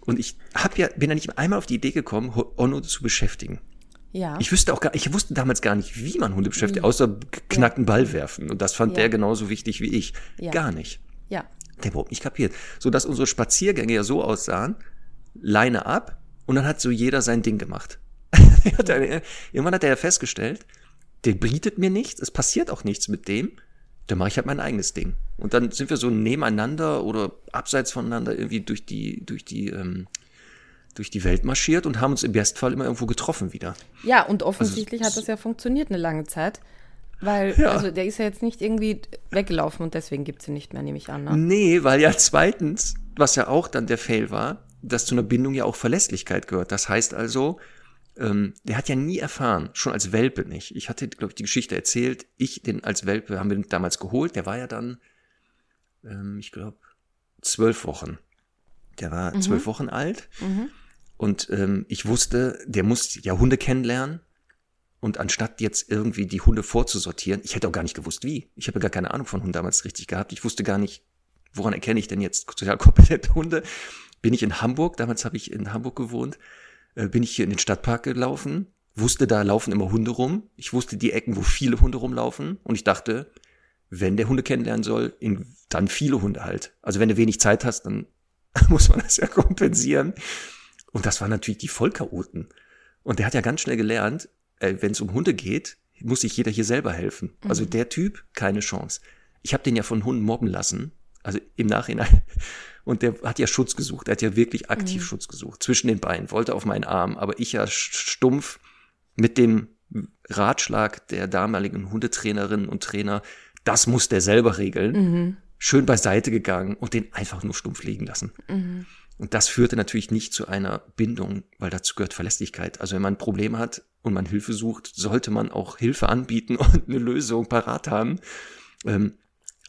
Und ich hab ja, bin ja nicht einmal auf die Idee gekommen, Onno zu beschäftigen. Ja. Ich wüsste auch gar, ich wusste damals gar nicht, wie man Hunde beschäftigt, außer knackten. Ball werfen. Und das fand ja. der genauso wichtig wie ich. Ja. Gar nicht. Ja. Der überhaupt nicht kapiert. So dass unsere Spaziergänge ja so aussahen, Leine ab und dann hat so jeder sein Ding gemacht. (laughs) Irgendwann hat er ja festgestellt, der bietet mir nichts, es passiert auch nichts mit dem, dann mache ich halt mein eigenes Ding. Und dann sind wir so nebeneinander oder abseits voneinander irgendwie durch die, durch die ähm, durch die Welt marschiert und haben uns im Bestfall immer irgendwo getroffen wieder. Ja, und offensichtlich also, hat das ja funktioniert eine lange Zeit. Weil, ja. also der ist ja jetzt nicht irgendwie weggelaufen und deswegen gibt es ihn nicht mehr, nehme ich an. Ne? Nee, weil ja zweitens, was ja auch dann der Fail war, dass zu einer Bindung ja auch Verlässlichkeit gehört. Das heißt also, ähm, der hat ja nie erfahren, schon als Welpe nicht. Ich hatte, glaube ich, die Geschichte erzählt. Ich, den als Welpe, haben wir den damals geholt. Der war ja dann, ähm, ich glaube, zwölf Wochen. Der war mhm. zwölf Wochen alt. Mhm. Und ähm, ich wusste, der muss ja Hunde kennenlernen. Und anstatt jetzt irgendwie die Hunde vorzusortieren, ich hätte auch gar nicht gewusst, wie. Ich habe gar keine Ahnung von Hunden damals richtig gehabt. Ich wusste gar nicht, woran erkenne ich denn jetzt sozial (laughs) kompetente Hunde. Bin ich in Hamburg, damals habe ich in Hamburg gewohnt, äh, bin ich hier in den Stadtpark gelaufen, wusste, da laufen immer Hunde rum. Ich wusste die Ecken, wo viele Hunde rumlaufen. Und ich dachte, wenn der Hunde kennenlernen soll, dann viele Hunde halt. Also wenn du wenig Zeit hast, dann (laughs) muss man das ja kompensieren. Und das waren natürlich die Vollchaoten. Und der hat ja ganz schnell gelernt, äh, wenn es um Hunde geht, muss sich jeder hier selber helfen. Also mhm. Also der Typ, keine Chance. Ich habe den ja von Hunden mobben lassen, also im Nachhinein. (laughs) Und der hat ja Schutz gesucht, er hat ja wirklich aktiv mhm. Schutz gesucht, zwischen den Beinen, wollte auf meinen Arm, aber ich ja stumpf mit dem Ratschlag der damaligen Hundetrainerinnen und Trainer, das muss der selber regeln, mhm. schön beiseite gegangen und den einfach nur stumpf liegen lassen. Und das führte natürlich nicht zu einer Bindung, weil dazu gehört Verlässlichkeit. Also wenn man ein Problem hat und man Hilfe sucht, sollte man auch Hilfe anbieten (laughs) und eine Lösung parat haben. Ähm,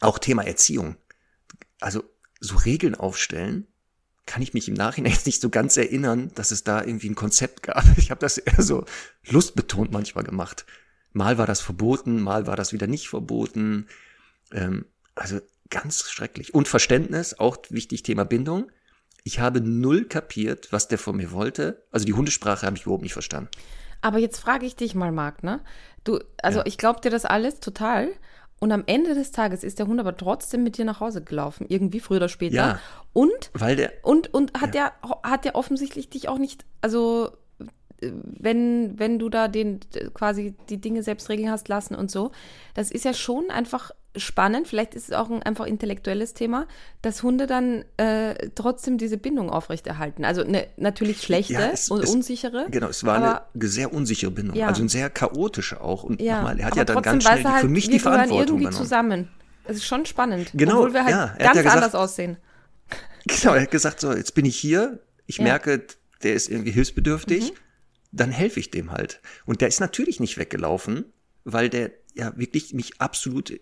auch Thema Erziehung. Also so Regeln aufstellen, kann ich mich im Nachhinein (laughs) jetzt nicht so ganz erinnern, dass es da irgendwie ein Konzept gab. (laughs) Ich habe das eher so lustbetont manchmal gemacht. Mal war das verboten, mal war das wieder nicht verboten. Ähm, also ganz schrecklich. Und Verständnis, auch wichtig Thema Bindung. Ich habe null kapiert, was der von mir wollte. Also die Hundesprache habe ich überhaupt nicht verstanden. Aber jetzt frage ich dich mal, Marc, ne? Du, also ja. ich glaube dir das alles total. Und am Ende des Tages ist der Hund aber trotzdem mit dir nach Hause gelaufen, irgendwie früher oder später. Ja, und weil der und und hat ja. der hat der offensichtlich dich auch nicht, also wenn wenn du da den quasi die Dinge selbst regeln hast lassen und so, das ist ja schon einfach spannend, vielleicht ist es auch ein einfach intellektuelles Thema, dass Hunde dann äh, trotzdem diese Bindung aufrechterhalten. Also ne, natürlich schlechte ja, es, und es, unsichere. Genau, es war aber, eine sehr unsichere Bindung, ja. also eine sehr chaotische auch. Und ja, nochmal, er hat ja dann ganz schnell halt, für mich die Verantwortung irgendwie übernommen. zusammen. Es ist schon spannend, genau, obwohl wir halt ja, ganz gesagt, anders aussehen. (laughs) Genau, er hat gesagt, so, jetzt bin ich hier, ich merke, der ist irgendwie hilfsbedürftig, mhm. Dann helfe ich dem halt. Und der ist natürlich nicht weggelaufen, weil der ja wirklich mich absolut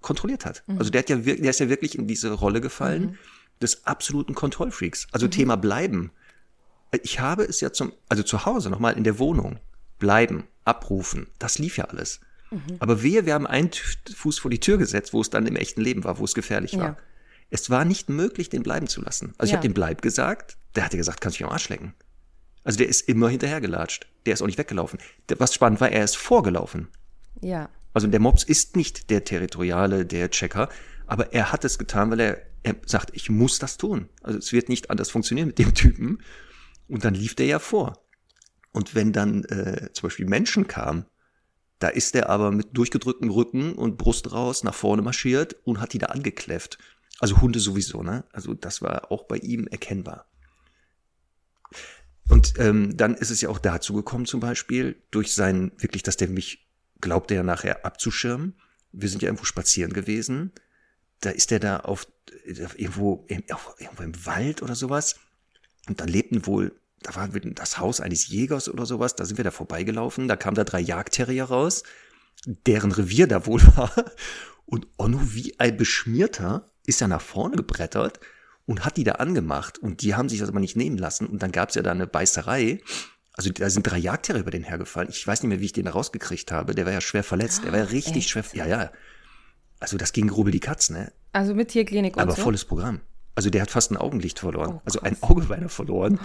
kontrolliert hat. Mhm. Also der hat ja der ist ja wirklich in diese Rolle gefallen mhm. des absoluten Kontrollfreaks. Also mhm. Thema bleiben. Ich habe es ja zum, also zu Hause nochmal in der Wohnung. Bleiben, abrufen, das lief ja alles. Mhm. Aber wir, wir haben einen Fuß vor die Tür gesetzt, wo es dann im echten Leben war, wo es gefährlich war. Es war nicht möglich, den bleiben zu lassen. Also ich Ja. habe den Bleib gesagt, der hatte gesagt, kannst du mich am Arsch lecken. Also der ist immer hinterhergelatscht. Der ist auch nicht weggelaufen. Was spannend war, er ist vorgelaufen. Ja. Also der Mops ist nicht der Territoriale, der Checker, aber er hat es getan, weil er, er sagt, ich muss das tun. Also es wird nicht anders funktionieren mit dem Typen. Und dann lief der ja vor. Und wenn dann äh, zum Beispiel Menschen kamen, da ist er aber mit durchgedrücktem Rücken und Brust raus nach vorne marschiert und hat die da angekläfft. Also Hunde sowieso, ne? Also das war auch bei ihm erkennbar. Und ähm, dann ist es ja auch dazu gekommen, zum Beispiel, durch sein, wirklich, dass der mich glaubte ja nachher abzuschirmen. Wir sind ja irgendwo spazieren gewesen. Da ist der da auf irgendwo, im- auf, irgendwo im Wald oder sowas. Und dann lebten wohl, da war das Haus eines Jägers oder sowas. Da sind wir da vorbeigelaufen. Da kamen da drei Jagdterrier raus, deren Revier da wohl (laughs) war. Und Onno wie ein Beschmierter ist ja nach vorne gebrettert und hat die da angemacht. Und die haben sich das aber nicht nehmen lassen. Und dann gab es ja da eine Beißerei. Also da sind drei Jagdtiere über den hergefallen. Ich weiß nicht mehr, wie ich den da rausgekriegt habe. Der war ja schwer verletzt. Der war ja richtig echt? schwer. Ja, ja. Also das ging Rubbel die Katz, ne? Also mit Tierklinik und Aber so. volles Programm. Also der hat fast ein Augenlicht verloren. Oh, also ein. Auge er verloren.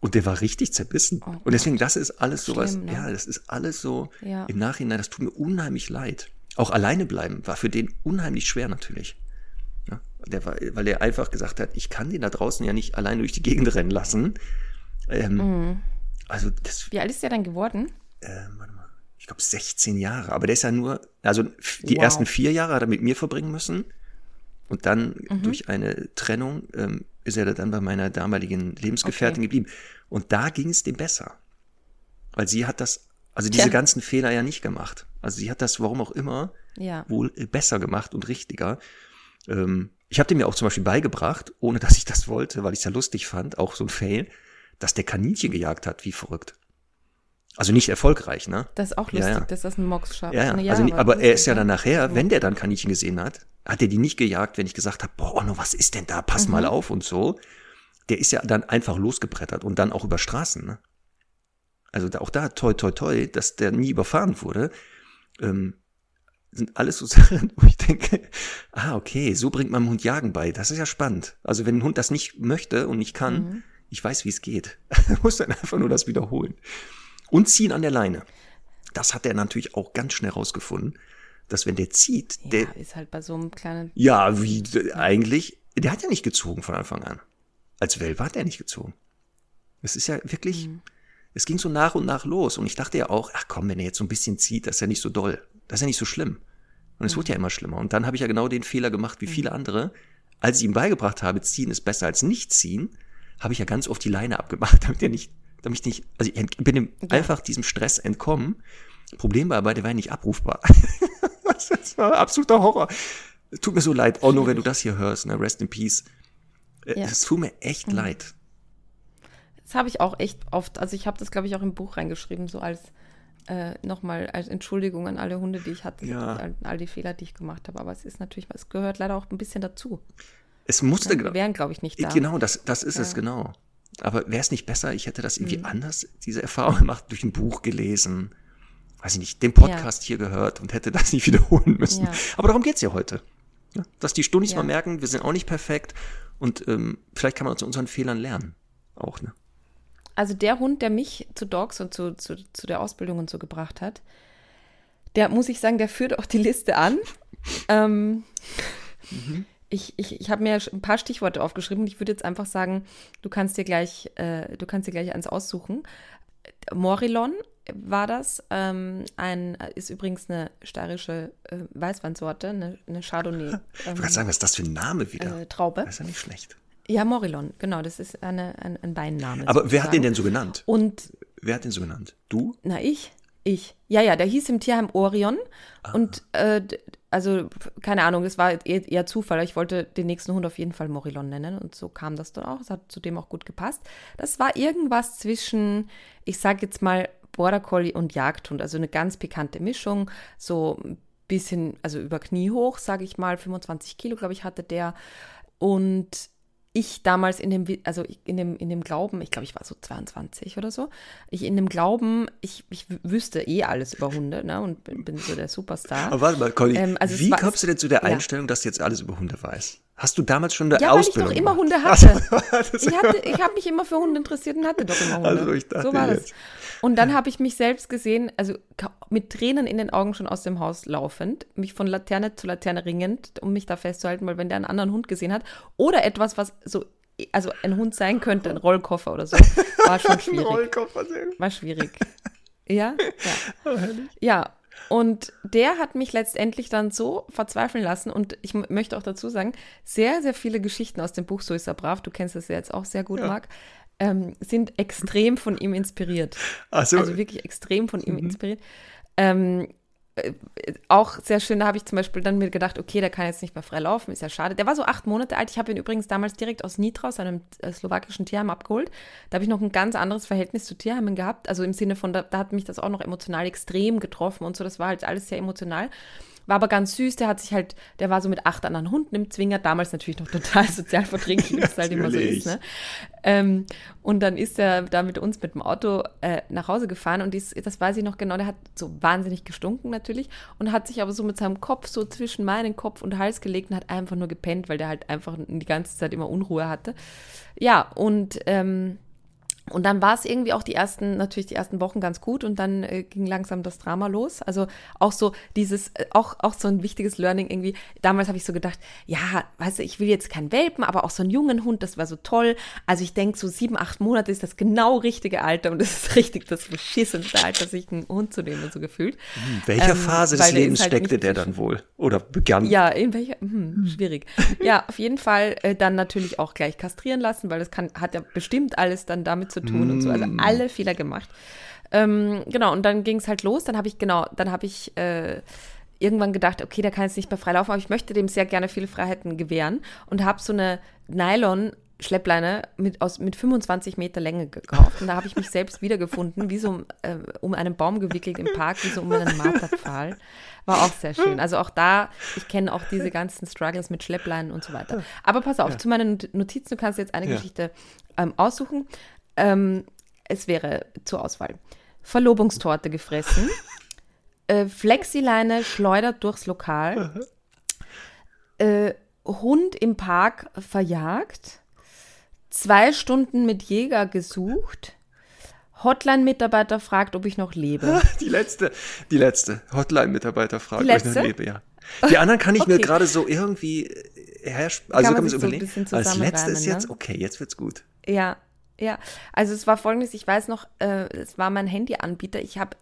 Und der war richtig zerbissen. Oh, und deswegen, das ist alles sowas, Schlimm, ne? ja, das ist alles so Ja. im Nachhinein, das tut mir unheimlich leid. Auch alleine bleiben war für den unheimlich schwer natürlich. Ja, der war, weil er einfach gesagt hat, ich kann den da draußen ja nicht alleine durch die Gegend rennen lassen. Ähm, Mhm. Also das, Wie alt ist der dann geworden? ähm, warte mal, ich glaube 16 Jahre. Aber der ist ja nur, also die Wow. ersten vier Jahre hat er mit mir verbringen müssen. Und dann Mhm. durch eine Trennung ähm, ist er dann bei meiner damaligen Lebensgefährtin geblieben. Und da ging es dem besser. Weil sie hat das, also diese Tja. ganzen Fehler ja nicht gemacht. Also sie hat das, warum auch immer, Ja. wohl besser gemacht und richtiger. Ähm, ich habe dem ja auch zum Beispiel beigebracht, ohne dass ich das wollte, weil ich es ja lustig fand, auch so ein Fail, dass der Kaninchen gejagt hat, wie verrückt. Also nicht erfolgreich, ne? Das ist auch Ja, lustig, ja. dass das ein Mox schafft. Ja, ja. Also, aber er ist ja dann nachher, wenn der dann Kaninchen gesehen hat, hat er die nicht gejagt, wenn ich gesagt habe, boah, Onno, was ist denn da? Pass Mhm. mal auf und so. Der ist ja dann einfach losgebrettert und dann auch über Straßen. Ne? Also da, auch da, toi, toi, toi, dass der nie überfahren wurde. Ähm, sind alles so (laughs) Sachen, wo ich denke, ah, okay, so bringt man dem Hund Jagen bei. Das ist ja spannend. Also wenn ein Hund das nicht möchte und nicht kann, Mhm. ich weiß, wie es geht. (laughs) Muss dann einfach nur das wiederholen. Und ziehen an der Leine. Das hat er natürlich auch ganz schnell rausgefunden, dass wenn der zieht, der, Ja, ist halt bei so einem kleinen. ja, wie d- eigentlich, der hat ja nicht gezogen von Anfang an. Als Welpe hat er nicht gezogen. Es ist ja wirklich, es ging so nach und nach los. Und ich dachte ja auch, ach komm, wenn er jetzt so ein bisschen zieht, das ist ja nicht so doll. Das ist ja nicht so schlimm. Und es wurde ja immer schlimmer. Und dann habe ich ja genau den Fehler gemacht wie viele andere. Als ich ihm beigebracht habe, ziehen ist besser als nicht ziehen, habe ich ja ganz oft die Leine abgemacht, (laughs) damit er nicht, damit ich nicht, also ich bin ihm einfach diesem Stress entkommen. Problem war aber, der war ja nicht abrufbar. (laughs) das war absoluter Horror. Tut mir so leid, Onno, wenn du das hier hörst, ne? Rest in Peace. Äh, Ja. Es tut mir echt leid. Das habe ich auch echt oft. Also ich habe das, glaube ich, auch im Buch reingeschrieben, so als äh, nochmal als Entschuldigung an alle Hunde, die ich hatte, Ja. an all die Fehler, die ich gemacht habe. Aber es ist natürlich, es gehört leider auch ein bisschen dazu. Es musste, Wir wären, glaube ich, nicht da. genau, das, das ist es, genau. Aber wäre es nicht besser, ich hätte das irgendwie anders, diese Erfahrung gemacht, durch ein Buch gelesen, weiß ich nicht, den Podcast hier gehört und hätte das (laughs) nicht wiederholen müssen. Ja. Aber darum geht's ja heute. Ja, dass die Stundis Ja. mal merken, wir sind auch nicht perfekt und ähm, vielleicht kann man aus unseren Fehlern lernen. Auch, ne? Also der Hund, der mich zu Dogs und zu, zu, zu der Ausbildung und so gebracht hat, der muss ich sagen, der führt auch die Liste an. (laughs) ähm, Ich, ich, ich habe mir ein paar Stichworte aufgeschrieben. Ich würde jetzt einfach sagen, du kannst dir gleich, äh, du kannst dir gleich eins aussuchen. Morillon war das. Ähm, ein, ist übrigens eine steirische äh, Weißweinsorte, eine, eine Chardonnay. (laughs) Ich wollte gerade sagen, was ist das für ein Name wieder? äh, Traube. Das ist ja nicht schlecht. Ja, Morillon, genau, das ist eine, ein, ein Weinname. Aber wer hat den sozusagen. denn so genannt? Und Wer hat den so genannt? Du? Na, ich? Ich. Ja, ja, der hieß im Tierheim Orion. Und äh, also, keine Ahnung, das war eher, eher Zufall. Ich wollte den nächsten Hund auf jeden Fall Morillon nennen. Und so kam das dann auch. Es hat zudem auch gut gepasst. Das war irgendwas zwischen, ich sag jetzt mal, Border Collie und Jagdhund. Also eine ganz pikante Mischung. So ein bisschen, also über Knie hoch, sage ich mal. 25 Kilo, glaube ich, hatte der. Und ich damals in dem, also in dem, in dem Glauben, ich glaube, ich war so 22 oder so, ich in dem Glauben, ich, ich wüsste eh alles über Hunde, ne, und bin, bin so der Superstar. Aber warte mal, Conny, Ähm, also wie war- kommst du denn zu der ja. Einstellung, dass du jetzt alles über Hunde weißt? Hast du damals schon eine ja, Ausbildung weil ich doch immer? Hunde hatte. (laughs) Also, Ich, hatte, ich habe mich immer für Hunde interessiert und hatte doch immer Hunde. Also ich dachte so war das. jetzt. Und dann habe ich mich selbst gesehen, also mit Tränen in den Augen schon aus dem Haus laufend, mich von Laterne zu Laterne ringend, um mich da festzuhalten, weil wenn der einen anderen Hund gesehen hat oder etwas, was so, also ein Hund sein könnte, ein Rollkoffer oder so, (laughs) war schon schwierig. Rollkoffer, sehr gut. War schwierig. Ja, ja. (laughs) Oh. Ja, und der hat mich letztendlich dann so verzweifeln lassen. Und ich möchte auch dazu sagen, sehr, sehr viele Geschichten aus dem Buch So ist er brav, du kennst das ja jetzt auch sehr gut, Ja. Marc, ähm, sind extrem von ihm inspiriert. Also, Also wirklich extrem von ihm inspiriert. Ähm, äh, auch sehr schön, da habe ich zum Beispiel dann mir gedacht, okay, der kann jetzt nicht mehr frei laufen, ist ja schade. Der war so acht Monate alt. Ich habe ihn übrigens damals direkt aus Nitra, aus einem äh, slowakischen Tierheim abgeholt. Da habe ich noch ein ganz anderes Verhältnis zu Tierheimen gehabt. Also im Sinne von, da, da hat mich das auch noch emotional extrem getroffen und so. Das war halt alles sehr emotional. War aber ganz süß, der hat sich halt, der war so mit acht anderen Hunden im Zwinger, damals natürlich noch total (laughs) sozial verträglich, wie es halt immer so ist. Ne? Ähm, und dann ist er da mit uns mit dem Auto äh, nach Hause gefahren und dies, das weiß ich noch genau, der hat so wahnsinnig gestunken natürlich und hat sich aber so mit seinem Kopf so zwischen meinen Kopf und Hals gelegt und hat einfach nur gepennt, weil der halt einfach die ganze Zeit immer Unruhe hatte. Ja, und ähm, und dann war es irgendwie auch die ersten, natürlich die ersten Wochen ganz gut und dann äh, ging langsam das Drama los. Also auch so dieses, äh, auch, auch so ein wichtiges Learning irgendwie. Damals habe ich so gedacht, ja, weißt du, ich will jetzt keinen Welpen, aber auch so einen jungen Hund, das war so toll. Also ich denke, so sieben, acht Monate ist das genau richtige Alter und das ist richtig das beschissenste Alter, sich einen Hund zu nehmen, so gefühlt. in welcher ähm, Phase des Lebens halt steckte der dann wohl? Oder begann? Ja, in welcher? Hm, schwierig. Ja, auf jeden Fall äh, dann natürlich auch gleich kastrieren lassen, weil das kann, hat ja bestimmt alles dann damit zu tun und so. Also alle Fehler gemacht. Ähm, genau, und dann ging es halt los. Dann habe ich, genau, dann habe ich äh, irgendwann gedacht, okay, der kann jetzt nicht mehr frei laufen, aber ich möchte dem sehr gerne viele Freiheiten gewähren und habe so eine Nylon- Schleppleine mit, aus, mit 25 Meter Länge gekauft. Und da habe ich mich selbst wiedergefunden, wie so äh, um einen Baum gewickelt im Park, wie so um einen Marterpfahl. War auch sehr schön. Also auch da, ich kenne auch diese ganzen Struggles mit Schleppleinen und so weiter. Aber pass auf, zu meinen Not- Notizen, du kannst jetzt eine Ja. Geschichte ähm, aussuchen. Ähm, es wäre zur Auswahl. Verlobungstorte gefressen, (laughs) äh, Flexileine schleudert durchs Lokal, (laughs) äh, Hund im Park verjagt, zwei Stunden mit Jäger gesucht, Hotline-Mitarbeiter fragt, ob ich noch lebe. (laughs) Die letzte, die letzte. Hotline-Mitarbeiter fragt, ob ich noch lebe, ja. Die anderen kann ich mir Okay. gerade so irgendwie äh, Kann Also man kann man sich so überlegen. Als letzte ist zusammenreimen, jetzt, ne? okay, jetzt wird's gut. Ja, ja. Also es war folgendes, ich weiß noch, äh, es war mein Handyanbieter. Ich habe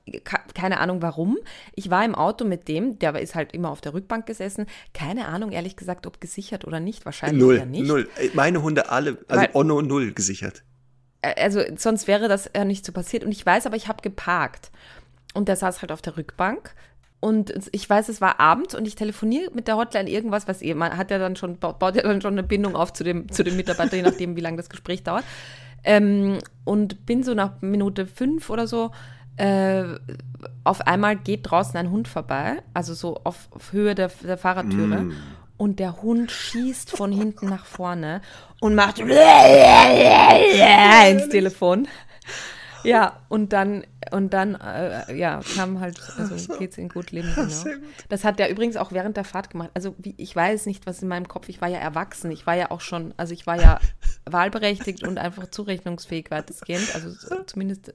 keine Ahnung warum. Ich war im Auto mit dem, der ist halt immer auf der Rückbank gesessen. Keine Ahnung, ehrlich gesagt, ob gesichert oder nicht. Wahrscheinlich Null, ja nicht. null. Äh, Meine Hunde alle, also Weil- Onno null gesichert. Äh, Also sonst wäre das ja nicht so passiert. Und ich weiß aber, ich habe geparkt. Und der saß halt auf der Rückbank. Und ich weiß, es war abends und ich telefoniere mit der Hotline irgendwas, was eh, man hat ja dann schon, baut, baut ja dann schon eine Bindung auf zu dem, zu dem Mitarbeiter, je nachdem, wie lange das Gespräch dauert. Ähm, und bin so nach Minute fünf oder so, äh, auf einmal geht draußen ein Hund vorbei, also so auf, auf Höhe der, der Fahrradtüre. Mm. Und der Hund schießt von hinten nach vorne und macht ins Telefon. Ja, und dann, und dann, äh, ja, kam halt, also geht's in gut Leben, genau. Das hat der übrigens auch während der Fahrt gemacht. Also wie, ich weiß nicht, was in meinem Kopf, ich war ja erwachsen, ich war ja auch schon, also ich war ja wahlberechtigt und einfach zurechnungsfähig weitestgehend, also so- (laughs) zumindest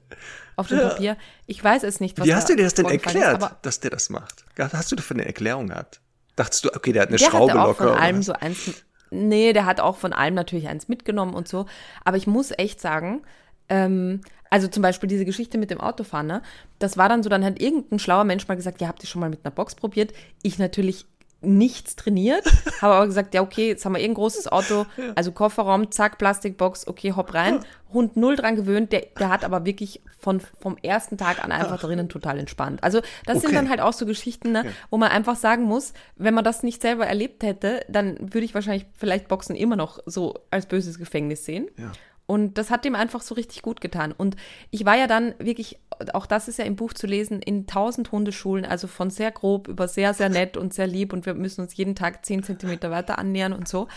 auf dem Papier. Ich weiß es nicht, was Wie hast du dir das denn ist, erklärt, aber dass der das macht? Hast du dafür eine Erklärung gehabt? Dachtest du, okay, der hat eine der Schraube hatte auch locker? von allem so eins. Nee, der hat auch von allem natürlich eins mitgenommen und so. Aber ich muss echt sagen, ähm, also zum Beispiel diese Geschichte mit dem Autofahren, ne? das war dann so, dann hat irgendein schlauer Mensch mal gesagt, ja, habt ihr schon mal mit einer Box probiert? Ich natürlich nichts trainiert, (laughs) habe aber gesagt, ja, okay, jetzt haben wir irgendein großes Auto, (laughs) also Kofferraum, zack, Plastikbox, okay, hopp rein. (laughs) Hund null dran gewöhnt, der, der hat aber wirklich von, vom ersten Tag an einfach drinnen total entspannt. Also das sind Okay. dann halt auch so Geschichten, ne, wo man einfach sagen muss, wenn man das nicht selber erlebt hätte, dann würde ich wahrscheinlich vielleicht Boxen immer noch so als böses Gefängnis sehen. Ja. Und das hat dem einfach so richtig gut getan. Und ich war ja dann wirklich, auch das ist ja im Buch zu lesen, in tausend Hundeschulen, also von sehr grob über sehr, sehr nett und sehr lieb und wir müssen uns jeden Tag zehn Zentimeter weiter annähern und so.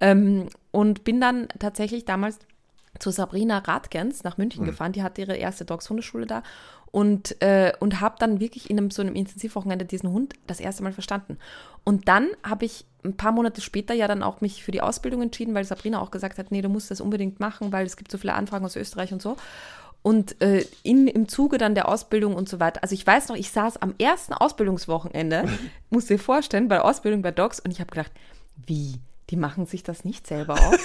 Ähm, und bin dann tatsächlich damals zu Sabrina Radgens nach München gefahren. Die hatte ihre erste Dogs-Hundeschule da und, äh, und habe dann wirklich in einem, so einem Intensivwochenende diesen Hund das erste Mal verstanden. Und dann habe ich ein paar Monate später ja dann auch mich für die Ausbildung entschieden, weil Sabrina auch gesagt hat, nee, du musst das unbedingt machen, weil es gibt so viele Anfragen aus Österreich und so. Und äh, in, im Zuge dann der Ausbildung und so weiter. Also ich weiß noch, ich saß am ersten Ausbildungswochenende, (laughs) musst dir vorstellen, bei der Ausbildung bei Docs und ich habe gedacht, wie? Die machen sich das nicht selber aus?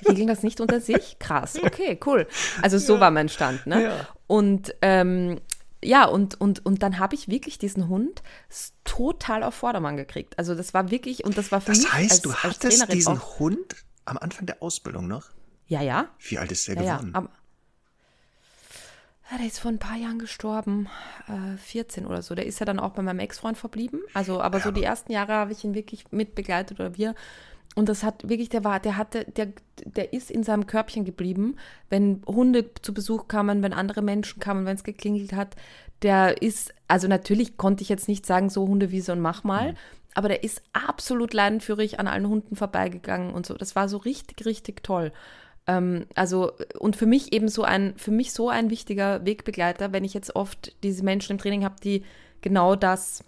Die (laughs) regeln das nicht unter sich? Krass, okay, cool. Also so ja. war mein Stand, ne? Ja. Und ähm, ja, und, und, und dann habe ich wirklich diesen Hund total auf Vordermann gekriegt. Also das war wirklich, und das war für das mich. Das heißt, als, du hattest diesen auch, Hund am Anfang der Ausbildung noch? Ja, ja. Wie alt ist der ja, geworden? Ja, am, ja, der ist vor ein paar Jahren gestorben, äh, 14 oder so. Der ist ja dann auch bei meinem Ex-Freund verblieben. Also, aber ja, so die ersten Jahre habe ich ihn wirklich mitbegleitet oder wir. Und das hat wirklich, der war, der hatte, der, der ist in seinem Körbchen geblieben, wenn Hunde zu Besuch kamen, wenn andere Menschen kamen, wenn es geklingelt hat. Der ist, also natürlich konnte ich jetzt nicht sagen, so Hundewiese und mach mal, mhm. aber der ist absolut leidenführig an allen Hunden vorbeigegangen und so. Das war so richtig, richtig toll. Ähm, also, und für mich eben so ein, für mich so ein wichtiger Wegbegleiter, wenn ich jetzt oft diese Menschen im Training habe, die genau das,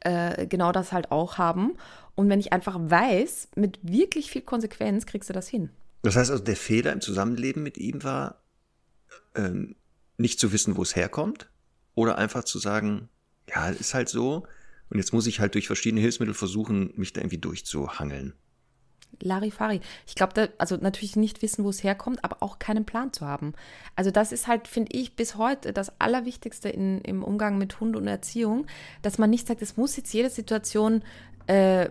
äh, genau das halt auch haben. Und wenn ich einfach weiß, mit wirklich viel Konsequenz kriegst du das hin. Das heißt also, der Fehler im Zusammenleben mit ihm war, ähm, nicht zu wissen, wo es herkommt, oder einfach zu sagen, ja, ist halt so, und jetzt muss ich halt durch verschiedene Hilfsmittel versuchen, mich da irgendwie durchzuhangeln. Larifari. Ich glaube, also natürlich nicht wissen, wo es herkommt, aber auch keinen Plan zu haben. Also das ist halt, finde ich, bis heute das Allerwichtigste in, im Umgang mit Hund und Erziehung, dass man nicht sagt, es muss jetzt jede Situation äh,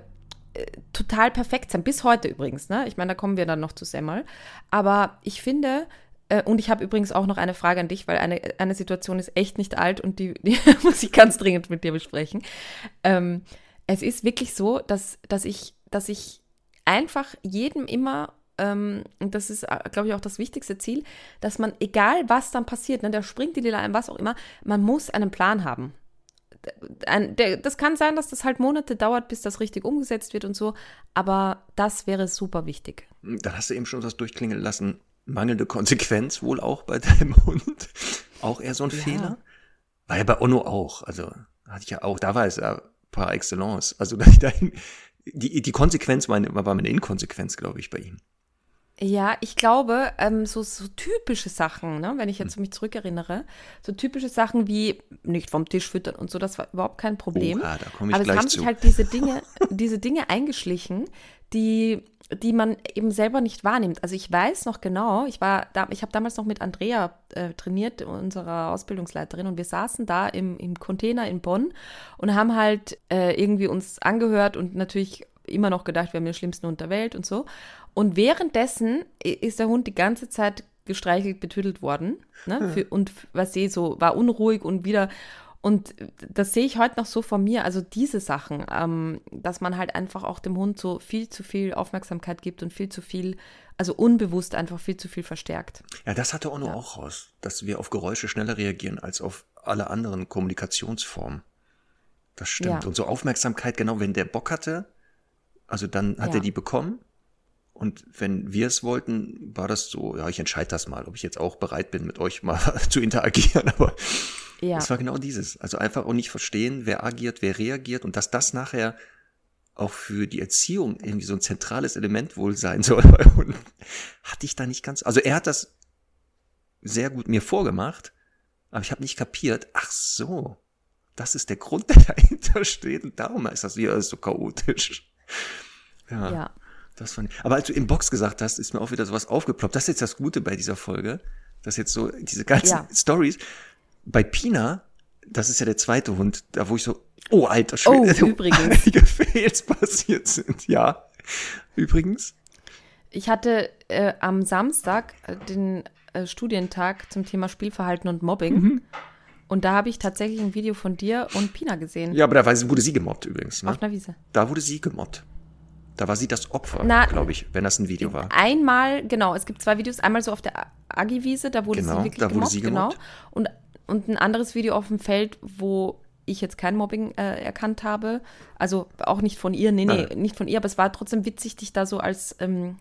äh, total perfekt sein. Bis heute übrigens. Ne? Ich meine, da kommen wir dann noch zu Semmel. Aber ich finde, äh, und ich habe übrigens auch noch eine Frage an dich, weil eine, eine Situation ist echt nicht alt und die, die (laughs) muss ich ganz dringend mit dir besprechen. Ähm, es ist wirklich so, dass, dass, ich, dass ich einfach jedem immer ähm, und das ist, äh, glaube ich, auch das wichtigste Ziel, dass man, egal was dann passiert, ne, der springt die Lila ein, was auch immer, man muss einen Plan haben ein, der, das kann sein, dass das halt Monate dauert, bis das richtig umgesetzt wird und so, aber das wäre super wichtig. Dann hast du eben schon was durchklingeln lassen. Mangelnde Konsequenz wohl auch bei (laughs) deinem Hund. Auch eher so ein ja. Fehler. War ja bei Onno auch. Also hatte ich ja auch, da war es ja par excellence. Also die, die Konsequenz war, war meine Inkonsequenz, glaube ich, bei ihm. Ja, ich glaube, ähm, so, so typische Sachen, ne, wenn ich jetzt hm. mich zurückerinnere, so typische Sachen wie nicht vom Tisch füttern und so, das war überhaupt kein Problem. Oha, da komme ich Aber gleich es haben zu. sich halt diese Dinge, (laughs) diese Dinge eingeschlichen, die, die man eben selber nicht wahrnimmt. Also ich weiß noch genau, ich war da, ich habe damals noch mit Andrea äh, trainiert, unserer Ausbildungsleiterin, und wir saßen da im, im Container in Bonn und haben halt äh, irgendwie uns angehört und natürlich immer noch gedacht, wir haben den schlimmsten Hund der Welt und so. Und währenddessen ist der Hund die ganze Zeit gestreichelt, betüdelt worden. Ne? Ja. Für, und was sie so war unruhig und wieder. Und das sehe ich heute noch so von mir. Also diese Sachen, ähm, dass man halt einfach auch dem Hund so viel zu viel Aufmerksamkeit gibt und viel zu viel, also unbewusst einfach viel zu viel verstärkt. Ja, das hatte Ono ja. auch raus, dass wir auf Geräusche schneller reagieren als auf alle anderen Kommunikationsformen. Das stimmt. Ja. Und so Aufmerksamkeit, genau, wenn der Bock hatte, also dann hat er die bekommen und wenn wir es wollten, war das so, ja, ich entscheide das mal, ob ich jetzt auch bereit bin, mit euch mal (laughs) zu interagieren. Aber ja. es war genau dieses. Also einfach auch nicht verstehen, wer agiert, wer reagiert und dass das nachher auch für die Erziehung irgendwie so ein zentrales Element wohl sein soll. (laughs) Und hatte ich da nicht ganz. Also er hat das sehr gut mir vorgemacht, aber ich habe nicht kapiert, ach so, das ist der Grund, (laughs) der dahinter steht und darum ist das hier so chaotisch. Ja. ja. Das fand ich. Aber als du im Box gesagt hast, ist mir auch wieder sowas aufgeploppt. Das ist jetzt das Gute bei dieser Folge, dass jetzt so diese ganzen ja. Stories bei Pina, das ist ja der zweite Hund, da wo ich so, oh alter Schwede, oh, übrigens. Fails passiert sind. Ja, übrigens. Ich hatte äh, am Samstag äh, den äh, Studientag zum Thema Spielverhalten und Mobbing. Mhm. Und da habe ich tatsächlich ein Video von dir und Pina gesehen. Ja, aber da wurde sie gemobbt übrigens. Ne? Auf einer Wiese. Da wurde sie gemobbt. Da war sie das Opfer, glaube ich, wenn das ein Video war. Einmal, genau, es gibt zwei Videos. Einmal so auf der Agi-Wiese, da wurde genau, sie wirklich da gemobbt, sie gemobbt. Genau. Und, und ein anderes Video auf dem Feld, wo ich jetzt kein Mobbing äh, erkannt habe. Also auch nicht von ihr, nee, nee, Nein. nicht von ihr, aber es war trotzdem witzig, dich da so als ähm,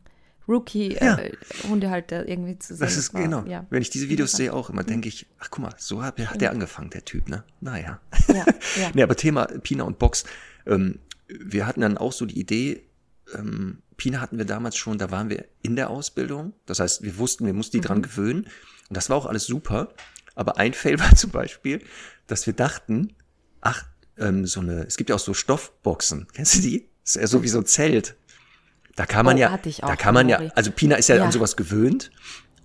Rookie-Hundehalter äh, irgendwie zu sehen. Das ist war, genau. Ja. Wenn ich diese Videos sehe, auch immer denke ich, ach guck mal, so hat, hat der angefangen, der Typ, ne? Naja. Ja, ja. (laughs) nee, aber Thema Pina und Box. Ähm, wir hatten dann auch so die Idee, ähm, Pina hatten wir damals schon, da waren wir in der Ausbildung. Das heißt, wir wussten, wir mussten die dran gewöhnen. Und das war auch alles super. Aber ein Fail war (laughs) zum Beispiel, dass wir dachten, ach, ähm, so eine, es gibt ja auch so Stoffboxen. Kennst du die? Das ist ja so wie so ein Zelt. Da kann man Oh, ja, da kann man ja, also Pina ist ja, Ja. an sowas gewöhnt.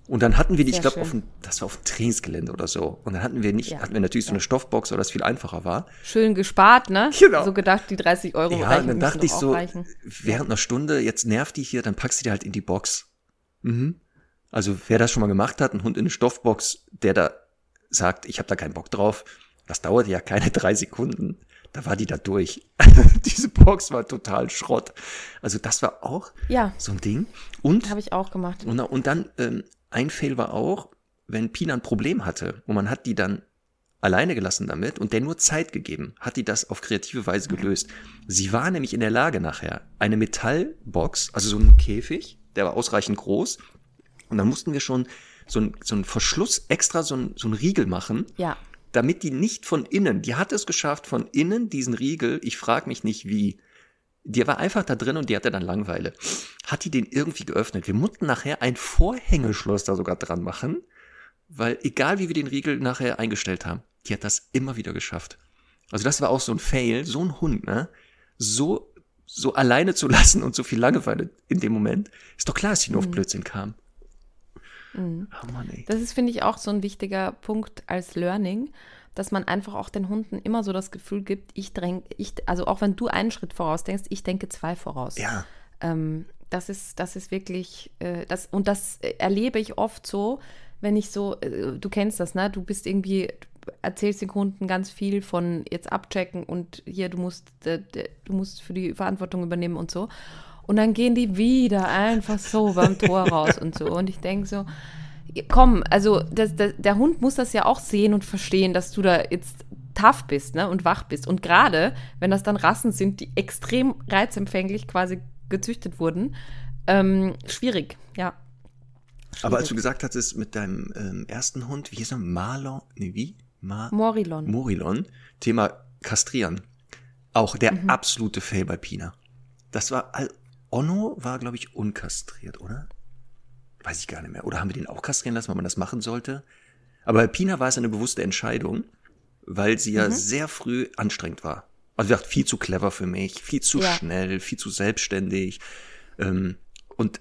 Und dann hatten wir die, ich glaube, auf dem, das war auf dem Trainingsgelände oder so. Und dann hatten wir nicht, Ja. hatten wir natürlich so eine Stoffbox, weil das viel einfacher war. Schön gespart, ne? Genau. So gedacht, die 30 Euro Ja, reichen, und dann dachte ich so, reichen. während einer Stunde, jetzt nervt die hier, dann packst du die halt in die Box. Mhm. Also wer das schon mal gemacht hat, ein Hund in eine Stoffbox, der da sagt, ich habe da keinen Bock drauf, das dauerte ja keine (laughs) drei Sekunden. Da war die da durch. (laughs) Diese Box war total Schrott. Also das war auch Ja, so ein Ding. Und habe ich auch gemacht. und, und dann ähm, ein Fail war auch, wenn Pina ein Problem hatte und man hat die dann alleine gelassen damit und der nur Zeit gegeben, hat die das auf kreative Weise gelöst. Sie war nämlich in der Lage nachher, eine Metallbox, also so ein Käfig, der war ausreichend groß und dann mussten wir schon so ein, so Verschluss extra so ein, so Riegel machen, Ja, damit die nicht von innen, die hat es geschafft, von innen diesen Riegel, ich frage mich nicht wie, die war einfach da drin und die hatte dann Langeweile. Hat die den irgendwie geöffnet? Wir mussten nachher ein Vorhängeschloss da sogar dran machen, weil egal wie wir den Riegel nachher eingestellt haben, die hat das immer wieder geschafft. Also das war auch so ein Fail, so ein Hund, ne? So, so alleine zu (laughs) lassen und so viel Langeweile in dem Moment. Ist doch klar, dass die nur auf Blödsinn kam. Oh Mann, ey. das ist, finde ich, auch so ein wichtiger Punkt als Learning, dass man einfach auch den Hunden immer so das Gefühl gibt, ich dränge, ich, also auch wenn du einen Schritt voraus denkst, ich denke zwei voraus. Ja, Ähm, das ist, das ist wirklich, äh, das, und das erlebe ich oft so, wenn ich so, äh, du kennst das, ne? Du bist irgendwie, erzählst den Kunden ganz viel von jetzt abchecken und hier, du musst, äh, du musst für die Verantwortung übernehmen und so. Und dann gehen die wieder einfach so beim Tor raus und so. Und ich denke so, komm, also das, das, der Hund muss das ja auch sehen und verstehen, dass du da jetzt tough bist ne, und wach bist. Und gerade, wenn das dann Rassen sind, die extrem reizempfänglich quasi gezüchtet wurden, ähm, schwierig, ja. aber als du Schwierig. gesagt hattest, mit deinem ähm, ersten Hund, wie hieß er? Marlon, nee, wie? Ma Morilon. Morilon, Thema Kastrieren. Auch der Mhm. absolute Fail bei Pina. Das war, Onno war, glaube ich, unkastriert, oder? Weiß ich gar nicht mehr. Oder haben wir den auch kastrieren lassen, weil man das machen sollte? Aber bei Pina war es eine bewusste Entscheidung, weil sie Mhm. ja sehr früh anstrengend war. Also wie gesagt, viel zu clever für mich, viel zu Ja. schnell, viel zu selbstständig. Ähm, und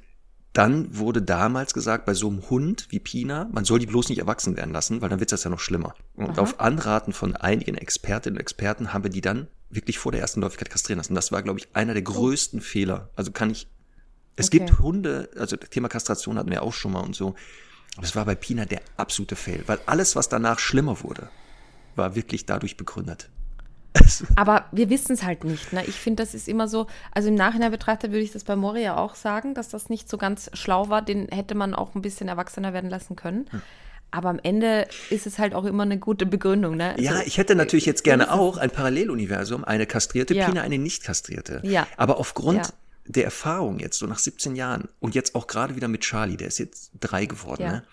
dann wurde damals gesagt, bei so einem Hund wie Pina, man soll die bloß nicht erwachsen werden lassen, weil dann wird das ja noch schlimmer. Und auf Anraten von einigen Expertinnen und Experten haben wir die dann wirklich vor der ersten Läufigkeit kastrieren lassen. Das war, glaube ich, einer der größten Fehler. Also kann ich. Es Okay. gibt Hunde, also das Thema Kastration hatten wir auch schon mal und so. Aber es war bei Pina der absolute Fail, weil alles, was danach schlimmer wurde, war wirklich dadurch begründet. (laughs) Aber wir wissen es halt nicht. Ne? Ich finde, das ist immer so, also im Nachhinein betrachtet würde ich das bei Moria auch sagen, dass das nicht so ganz schlau war. Den hätte man auch ein bisschen erwachsener werden lassen können. Aber am Ende ist es halt auch immer eine gute Begründung. Ne? Ja, Also, ich hätte natürlich jetzt gerne auch ein Paralleluniversum, eine kastrierte Ja. Pina, eine nicht kastrierte. Ja. Aber aufgrund Ja. Der Erfahrung jetzt, so nach 17 Jahren und jetzt auch gerade wieder mit Charlie, der ist jetzt drei geworden, Ja. ne?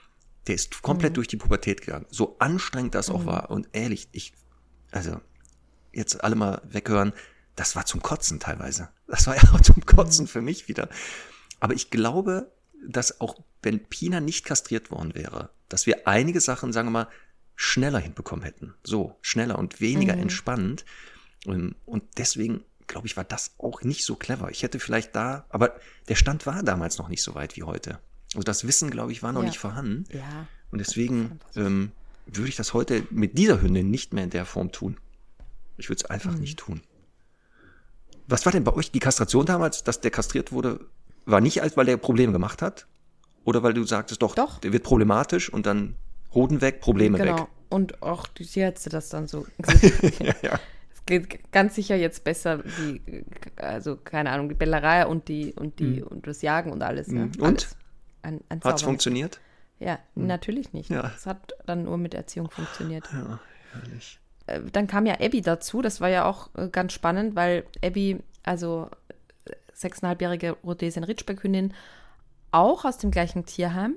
der ist komplett durch die Pubertät gegangen. So anstrengend das auch war. Und ehrlich, ich, also, jetzt alle mal weghören, das war zum Kotzen teilweise. Das war ja auch zum Kotzen für mich wieder. Aber ich glaube, dass auch wenn Pina nicht kastriert worden wäre, dass wir einige Sachen, sagen wir mal, schneller hinbekommen hätten. So, schneller und weniger entspannend. Und, und deswegen, glaube ich, war das auch nicht so clever. Ich hätte vielleicht da, aber der Stand war damals noch nicht so weit wie heute. Also das Wissen, glaube ich, war noch Ja. nicht vorhanden. Ja. Und deswegen ähm, würde ich das heute mit dieser Hündin nicht mehr in der Form tun. Ich würde es einfach Mhm. nicht tun. Was war denn bei euch die Kastration damals, dass der kastriert wurde, war nicht als, weil der Probleme gemacht hat? Oder weil du sagtest, doch, Doch. der wird problematisch und dann Hoden weg, Probleme Genau. weg. Und auch die Tierärzte das dann so. (laughs) (laughs) Ja, ja. Es geht ganz sicher jetzt besser, die, also keine Ahnung, die Bellerei und die und die und das Jagen und alles. Ne? Mhm. Und? Alles. Hat's Zaubermittel. funktioniert? Ja, natürlich nicht. Ja. Es hat dann nur mit Erziehung funktioniert. Ja, herrlich. Äh, Dann kam ja Abby dazu. Das war ja auch äh, ganz spannend, weil Abby, also äh, sechseinhalbjährige Rhodesian Ritschbeckhündin, auch aus dem gleichen Tierheim,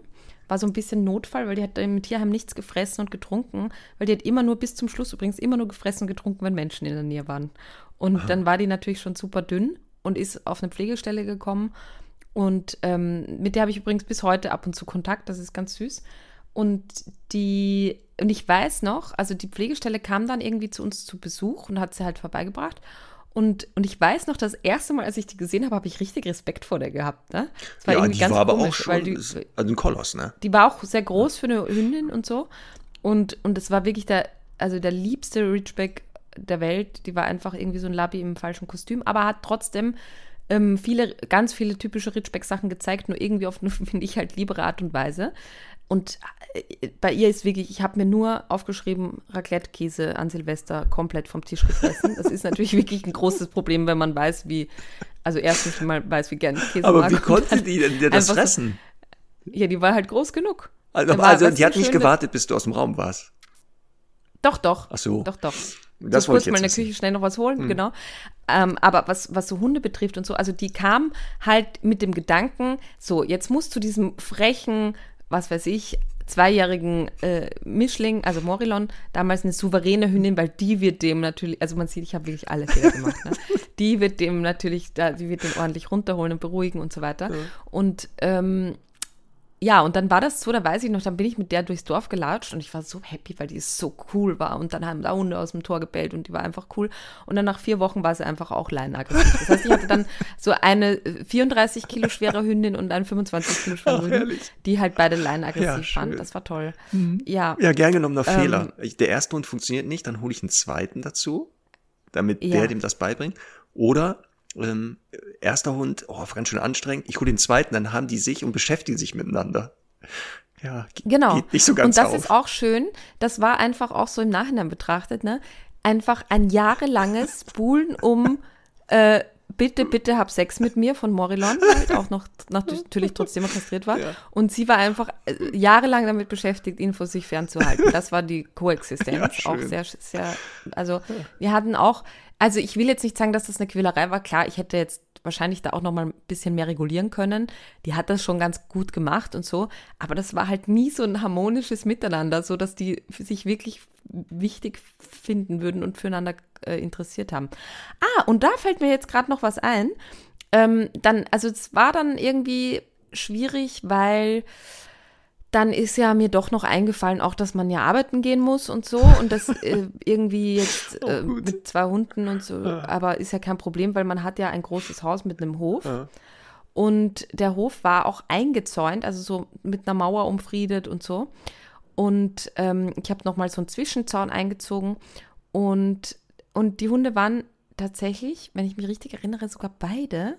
war so ein bisschen Notfall, weil die hat im Tierheim nichts gefressen und getrunken, weil die hat immer nur bis zum Schluss übrigens immer nur gefressen und getrunken, wenn Menschen in der Nähe waren. Und Aha. dann war die natürlich schon super dünn und ist auf eine Pflegestelle gekommen. Und ähm, mit der habe ich übrigens bis heute ab und zu Kontakt, das ist ganz süß. Und die, und ich weiß noch, also die Pflegestelle kam dann irgendwie zu uns zu Besuch und hat sie halt vorbeigebracht. Und, und ich weiß noch, das erste Mal, als ich die gesehen habe, habe ich richtig Respekt vor der gehabt. Ne? Das war ja, irgendwie die ganz war aber komisch, auch schon weil die, also ein Koloss, ne? Die war auch sehr groß für eine Hündin und so. Und, und es war wirklich der, also der liebste Ridgeback der Welt. Die war einfach irgendwie so ein Labby im falschen Kostüm, aber hat trotzdem ähm, viele, ganz viele typische Ridgeback-Sachen gezeigt, nur irgendwie auf eine, (laughs) finde ich, halt liebere Art und Weise. Und äh, bei ihr ist wirklich, ich habe mir nur aufgeschrieben, Raclette-Käse an Silvester komplett vom Tisch gefressen. Das ist natürlich (laughs) wirklich ein großes Problem, wenn man weiß, wie, also erstens mal weiß, wie gerne ich Käse Aber mag. wie konnte die denn das fressen? So, ja, die war halt groß genug. Also, also die hat nicht gewartet, bis du aus dem Raum warst. Doch, doch. Ach so. Doch, doch. Das wollte ich mal in der Küche schnell noch was holen, hm. genau. Ähm, aber was, was so Hunde betrifft und so, also die kam halt mit dem Gedanken, so, jetzt musst du diesem frechen, was weiß ich, zweijährigen äh, Mischling, also Morillon, damals eine souveräne Hündin, weil die wird dem natürlich, also man sieht, ich habe wirklich alle Fehler gemacht, ne? (laughs) die wird dem natürlich, da, die wird den ordentlich runterholen und beruhigen und so weiter. Ja. Und ähm, ja, und dann war das so, da weiß ich noch, dann bin ich mit der durchs Dorf gelatscht und ich war so happy, weil die so cool war. Und dann haben da Hunde aus dem Tor gebellt und die war einfach cool. Und dann nach vier Wochen war sie einfach auch leinaggressiv. Das heißt, ich hatte dann so eine 34 Kilo schwere Hündin und eine 25 Kilo schwere Hündin, die halt beide leinaggressiv ja, waren. Das war toll. Mhm. Ja. Ja, gern genommener ähm, Fehler. Der erste Hund funktioniert nicht, dann hole ich einen zweiten dazu, damit ja. der dem das beibringt. Oder ähm, erster Hund, oh, ganz schön anstrengend. Ich hole den zweiten, dann haben die sich und beschäftigen sich miteinander. Ja, genau. geht nicht so ganz Und das auf. ist auch schön. Das war einfach auch so im Nachhinein betrachtet, ne? Einfach ein jahrelanges Buhlen um äh, bitte, bitte hab Sex mit mir von Morillon, halt auch noch natürlich trotzdem kastriert war. Ja. Und sie war einfach äh, jahrelang damit beschäftigt, ihn vor sich fernzuhalten. Das war die Koexistenz. Ja, auch sehr, sehr, also wir hatten auch, also ich will jetzt nicht sagen, dass das eine Quälerei war. Klar, ich hätte jetzt wahrscheinlich da auch noch mal ein bisschen mehr regulieren können. Die hat das schon ganz gut gemacht und so, aber das war halt nie so ein harmonisches Miteinander, so dass die sich wirklich wichtig finden würden und füreinander äh, interessiert haben. Ah, und da fällt mir jetzt gerade noch was ein. Ähm, dann, also es war dann irgendwie schwierig, weil dann ist ja mir doch noch eingefallen, auch dass man ja arbeiten gehen muss und so und das (laughs) äh, irgendwie jetzt oh, äh, mit zwei Hunden und so, ja. aber ist ja kein Problem, weil man hat ja ein großes Haus mit einem Hof. Ja. Und der Hof war auch eingezäunt, also so mit einer Mauer umfriedet und so. Und ähm, ich habe nochmal so einen Zwischenzaun eingezogen. Und, und die Hunde waren tatsächlich, wenn ich mich richtig erinnere, sogar beide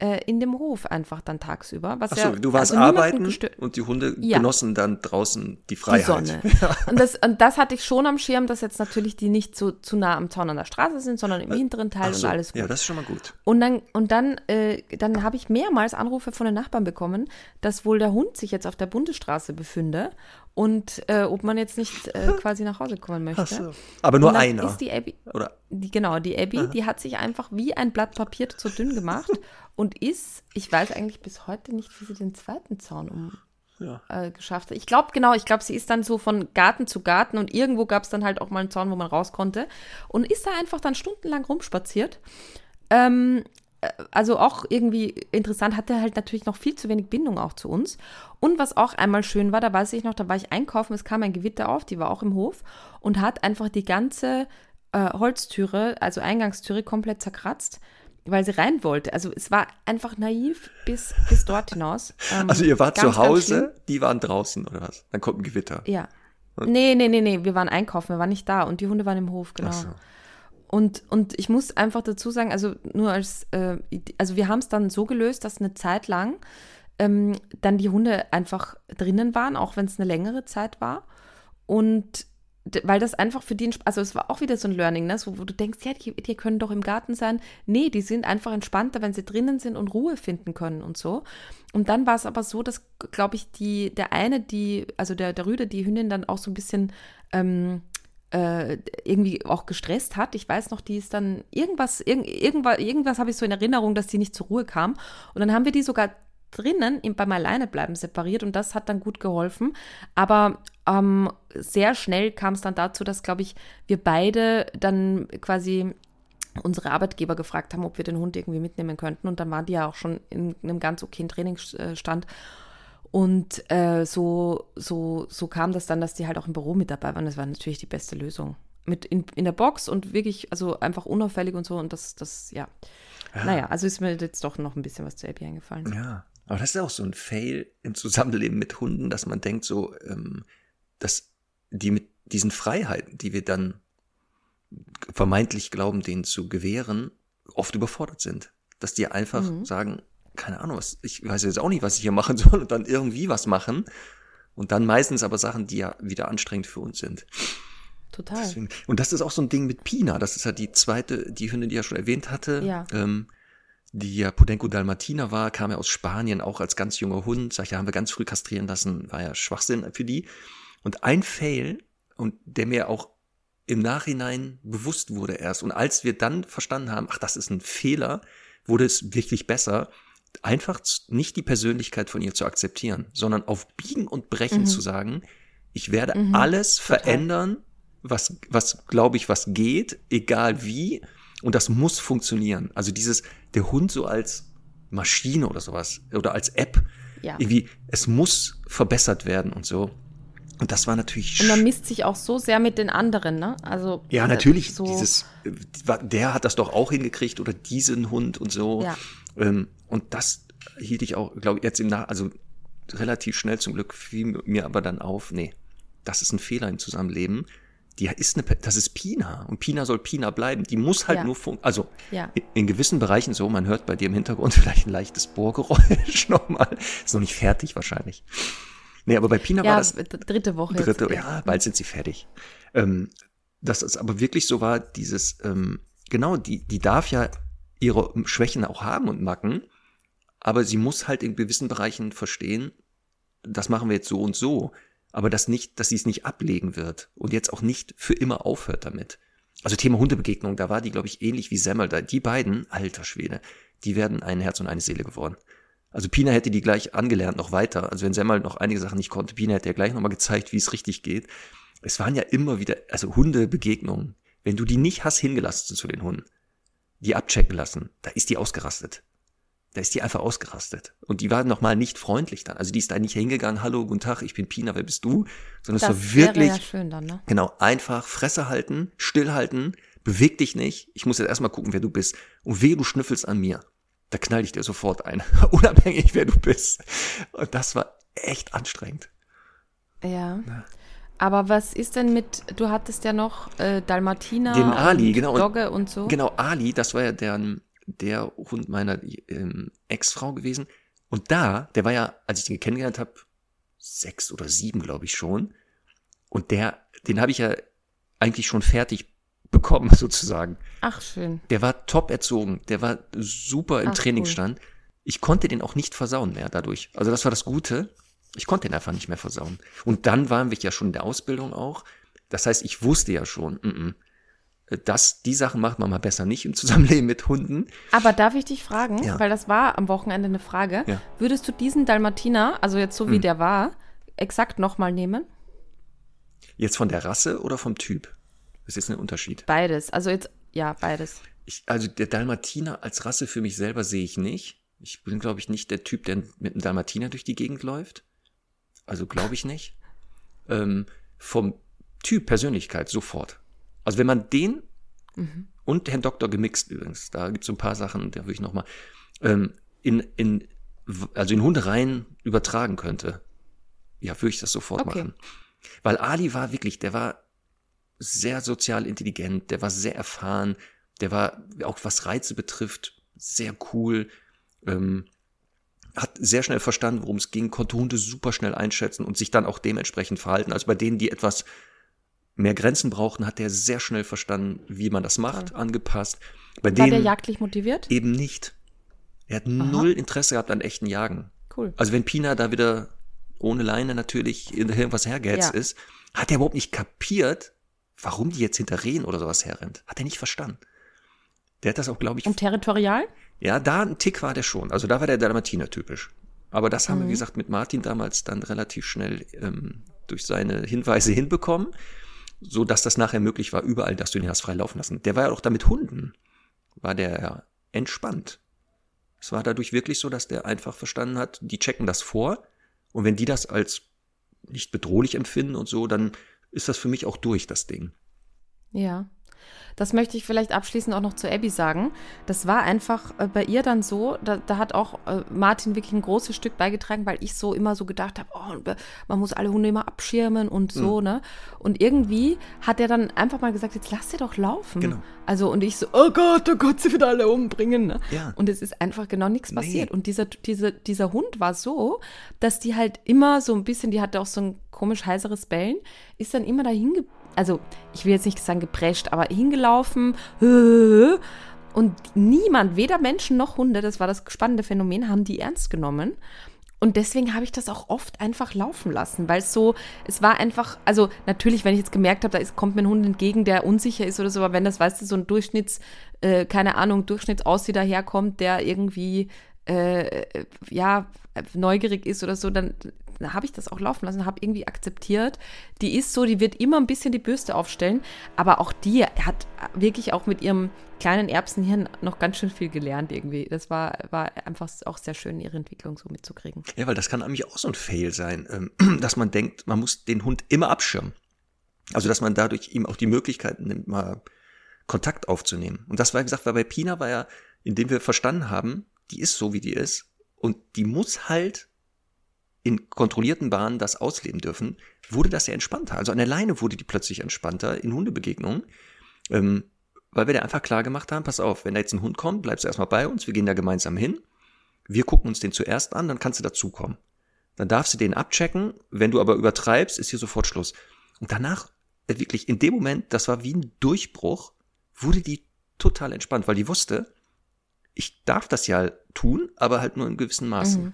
äh, in dem Hof einfach dann tagsüber. Was Achso, ja, du warst also arbeiten und die Hunde ja. genossen dann draußen die Freiheit. Die Sonne. (laughs) Ja. Und, das, und das hatte ich schon am Schirm, dass jetzt natürlich die nicht so zu nah am Zaun an der Straße sind, sondern im hinteren Teil so, und alles gut. Ja, das ist schon mal gut. Und dann, und dann, äh, dann habe ich mehrmals Anrufe von den Nachbarn bekommen, dass wohl der Hund sich jetzt auf der Bundesstraße befinde und äh, ob man jetzt nicht äh, (laughs) quasi nach Hause kommen möchte. So. Aber nur einer. Ist die Abby, Oder? Die, genau, die Abby, Aha. die hat sich einfach wie ein Blatt Papier zu dünn gemacht (laughs) und ist, ich weiß eigentlich bis heute nicht, wie sie den zweiten Zaun um, ja. äh, geschafft hat. Ich glaube, genau, ich glaube, sie ist dann so von Garten zu Garten und irgendwo gab es dann halt auch mal einen Zaun, wo man raus konnte und ist da einfach dann stundenlang rumspaziert. Ähm, äh, also auch irgendwie interessant, hatte halt natürlich noch viel zu wenig Bindung auch zu uns. Und was auch einmal schön war, da weiß ich noch, da war ich einkaufen, es kam ein Gewitter auf, die war auch im Hof und hat einfach die ganze äh, Holztüre, also Eingangstüre, komplett zerkratzt, weil sie rein wollte. Also es war einfach naiv bis, bis dort hinaus. Ähm, also ihr wart ganz, zu Hause, die waren draußen oder was? Dann kommt ein Gewitter. Ja. Nee, nee, nee, nee, wir waren einkaufen, wir waren nicht da und die Hunde waren im Hof, genau. Ach so. Und, und ich muss einfach dazu sagen, also nur als, äh, also wir haben es dann so gelöst, dass eine Zeit lang ähm, dann die Hunde einfach drinnen waren, auch wenn es eine längere Zeit war. Und weil das einfach für die, also es war auch wieder so ein Learning, ne? so, wo du denkst, ja, die, die können doch im Garten sein. Nee, die sind einfach entspannter, wenn sie drinnen sind und Ruhe finden können und so. Und dann war es aber so, dass, glaube ich, die, der eine, die, also der, der Rüde, die Hündin dann auch so ein bisschen ähm, äh, irgendwie auch gestresst hat. Ich weiß noch, die ist dann irgendwas, irgend, irgendwas, irgendwas habe ich so in Erinnerung, dass die nicht zur Ruhe kam. Und dann haben wir die sogar drinnen im, beim Alleinebleiben separiert und das hat dann gut geholfen. Aber ähm, sehr schnell kam es dann dazu, dass, glaube ich, wir beide dann quasi unsere Arbeitgeber gefragt haben, ob wir den Hund irgendwie mitnehmen könnten. Und dann waren die ja auch schon in einem ganz okayen Trainingsstand. Und äh, so, so, so kam das dann, dass die halt auch im Büro mit dabei waren. Das war natürlich die beste Lösung. Mit in, in der Box und wirklich, also einfach unauffällig und so. Und das, das, ja. ja. Naja, also ist mir jetzt doch noch ein bisschen was zu Abby eingefallen. Ja, aber das ist auch so ein Fail im Zusammenleben mit Hunden, dass man denkt so, ähm, dass die mit diesen Freiheiten, die wir dann vermeintlich glauben, denen zu gewähren, oft überfordert sind. Dass die einfach mhm. sagen, keine Ahnung, was, ich weiß jetzt auch nicht, was ich hier machen (laughs) soll und dann irgendwie was machen. Und dann meistens aber Sachen, die ja wieder anstrengend für uns sind. Total. Deswegen, und das ist auch so ein Ding mit Pina. Das ist ja die zweite, die Hündin, die ja schon erwähnt hatte. Ja. Ähm, die ja Podenco Dalmatina war, kam ja aus Spanien, auch als ganz junger Hund. Sag ich, ja, haben wir ganz früh kastrieren lassen, war ja Schwachsinn für die. Und ein Fail, und der mir auch im Nachhinein bewusst wurde erst. Und als wir dann verstanden haben, ach, das ist ein Fehler, wurde es wirklich besser, einfach nicht die Persönlichkeit von ihr zu akzeptieren, sondern auf Biegen und Brechen mhm. zu sagen, ich werde mhm. alles verändern, was, was glaube ich, was geht, egal wie, und das muss funktionieren. Also dieses, der Hund so als Maschine oder sowas, oder als App, ja. irgendwie, es muss verbessert werden und so. Und das war natürlich. Und man misst sich auch so sehr mit den anderen, ne? Also. Ja, natürlich. So dieses, der hat das doch auch hingekriegt oder diesen Hund und so. Ja. Ähm, und das hielt ich auch, glaube ich, jetzt im Nach, also relativ schnell zum Glück fiel mir aber dann auf, nee, das ist ein Fehler im Zusammenleben. Die ist eine, das ist Pina und Pina soll Pina bleiben. Die muss halt Ja. nur fun also Ja. in, gewissen Bereichen so, man hört bei dir im Hintergrund (laughs) vielleicht ein leichtes Bohrgeräusch (laughs) nochmal. Ist noch nicht fertig wahrscheinlich. Nee, aber bei Pina war Ja, das dritte Woche. dritte, jetzt, ja, bald sind sie fertig. Ähm, dass es aber wirklich so war, dieses, ähm, genau, die, die darf ja ihre Schwächen auch haben und Macken, aber sie muss halt in gewissen Bereichen verstehen, das machen wir jetzt so und so, aber das nicht, dass sie es nicht ablegen wird und jetzt auch nicht für immer aufhört damit. Also Thema Hundebegegnung, da war die, glaube ich, ähnlich wie Semmel. Da, die beiden, alter Schwede, die werden ein Herz und eine Seele geworden. Also Pina hätte die gleich angelernt noch weiter. Also wenn Semmel noch einige Sachen nicht konnte, Pina hätte ja gleich nochmal gezeigt, wie es richtig geht. Es waren ja immer wieder, also Hundebegegnungen. Wenn du die nicht hast hingelassen zu den Hunden, die abchecken lassen, da ist die ausgerastet. Da ist die einfach ausgerastet. Und die war nochmal nicht freundlich dann. Also die ist da nicht hingegangen, hallo, guten Tag, ich bin Pina, wer bist du? Sondern Das es war wirklich, wäre ja schön dann, ne? Genau, einfach Fresse halten, stillhalten, beweg dich nicht. Ich muss jetzt erstmal gucken, wer du bist. Und wehe, du schnüffelst an mir. Da knall ich dir sofort ein. (laughs) Unabhängig, wer du bist. Und das war echt anstrengend. Ja. Aber was ist denn mit, du hattest ja noch äh, Dalmatiner Den Ali, und genau. Dogge und so. Genau, Ali, das war ja der, der Hund meiner ähm, Ex-Frau gewesen. Und da, der war ja, als ich den kennengelernt habe, sechs oder sieben, glaube ich schon. Und der, den habe ich ja eigentlich schon fertig bekommen, (laughs) sozusagen. Ach, schön. Der war top erzogen, der war super im Ach, Trainingsstand. Ich konnte den auch nicht versauen mehr dadurch. Also das war das Gute. Ich konnte den einfach nicht mehr versauen. Und dann waren wir ja schon in der Ausbildung auch. Das heißt, ich wusste ja schon, mm, mm, dass die Sachen macht man mal besser nicht im Zusammenleben mit Hunden. Aber darf ich dich fragen, Ja. weil das war am Wochenende eine Frage, Ja. würdest du diesen Dalmatiner, also jetzt so wie Hm. der war, exakt nochmal nehmen? Jetzt von der Rasse oder vom Typ? Das ist ein Unterschied. Beides. Also jetzt, ja, beides. Ich, also der Dalmatiner als Rasse für mich selber sehe ich nicht. Ich bin, glaube ich, nicht der Typ, der mit einem Dalmatiner durch die Gegend läuft. Also glaube ich nicht. Ähm, vom Typ Persönlichkeit sofort. Also wenn man den und Herrn Doktor gemixt übrigens, da gibt es so ein paar Sachen, da würde ich nochmal ähm, in, in, also in Hundereien übertragen könnte, ja, würde ich das sofort Okay. machen. Weil Ali war wirklich, der war sehr sozial intelligent, der war sehr erfahren, der war auch was Reize betrifft, sehr cool, ähm, hat sehr schnell verstanden, worum es ging, konnte Hunde super schnell einschätzen und sich dann auch dementsprechend verhalten. Also bei denen, die etwas mehr Grenzen brauchten, hat er sehr schnell verstanden, wie man das macht, angepasst. Bei War der jagdlich motiviert? eben nicht. Er hat null Interesse gehabt an echten Jagen. Cool. Also wenn Pina da wieder ohne Leine natürlich irgendwas hergehetzt Ja. ist, hat er überhaupt nicht kapiert, warum die jetzt hinter Rehen oder sowas herrennt. Hat er nicht verstanden. Der hat das auch, glaube ich, Und territorial? ja, da ein Tick war der schon. Also da war der Dalmatiner typisch. Aber das haben wir, wie gesagt, mit Martin damals dann relativ schnell ähm, durch seine Hinweise hinbekommen, so dass das nachher möglich war, überall, dass du den hast frei laufen lassen. Der war ja auch da mit Hunden, war der entspannt. Es war dadurch wirklich so, dass der einfach verstanden hat, die checken das vor und wenn die das als nicht bedrohlich empfinden und so, dann ist das für mich auch durch, das Ding. Ja. Das möchte ich vielleicht abschließend auch noch zu Abby sagen. Das war einfach äh, bei ihr dann so, da, da hat auch äh, Martin wirklich ein großes Stück beigetragen, weil ich so immer so gedacht habe, oh, man muss alle Hunde immer abschirmen und so, mhm. ne? Und irgendwie hat er dann einfach mal gesagt, jetzt lass sie doch laufen. Genau. Also und ich so, oh Gott, oh Gott, sie wird alle umbringen. Ne? Ja. Und es ist einfach genau nichts passiert. Nee. Und dieser, dieser, dieser Hund war so, dass die halt immer so ein bisschen, die hatte auch so ein komisch heiseres Bellen, ist dann immer dahin geblieben also ich will jetzt nicht sagen geprescht, aber hingelaufen. (laughs) Und niemand, weder Menschen noch Hunde, das war das spannende Phänomen, haben die ernst genommen. Und deswegen habe ich das auch oft einfach laufen lassen, weil es so, es war einfach, also natürlich, wenn ich jetzt gemerkt habe, da ist, kommt mir ein Hund entgegen, der unsicher ist oder so, aber wenn das, weißt du, so ein Durchschnitts, äh, keine Ahnung, Durchschnittsaussie daherkommt, der irgendwie, äh, ja, neugierig ist oder so, dann da habe ich das auch laufen lassen, habe irgendwie akzeptiert. Die ist so, die wird immer ein bisschen die Bürste aufstellen, aber auch die hat wirklich auch mit ihrem kleinen Erbsenhirn noch ganz schön viel gelernt irgendwie. Das war, war einfach auch sehr schön, ihre Entwicklung so mitzukriegen. Ja, weil das kann nämlich auch so ein Fail sein, ähm, (clears throat) dass man denkt, man muss den Hund immer abschirmen. Also, dass man dadurch ihm auch die Möglichkeit nimmt, mal Kontakt aufzunehmen. Und das war, wie gesagt, weil bei Pina war ja, indem wir verstanden haben, die ist so, wie die ist. Und die muss halt in kontrollierten Bahnen das ausleben dürfen, wurde das ja entspannter. Also an der Leine wurde die plötzlich entspannter in Hundebegegnungen, ähm, weil wir da einfach klar gemacht haben, pass auf, wenn da jetzt ein Hund kommt, bleibst du erstmal bei uns, wir gehen da gemeinsam hin, wir gucken uns den zuerst an, dann kannst du dazukommen. Dann darfst du den abchecken, wenn du aber übertreibst, ist hier sofort Schluss. Und danach, äh, wirklich in dem Moment, das war wie ein Durchbruch, wurde die total entspannt, weil die wusste, ich darf das ja tun, aber halt nur in gewissen Maßen. Mhm.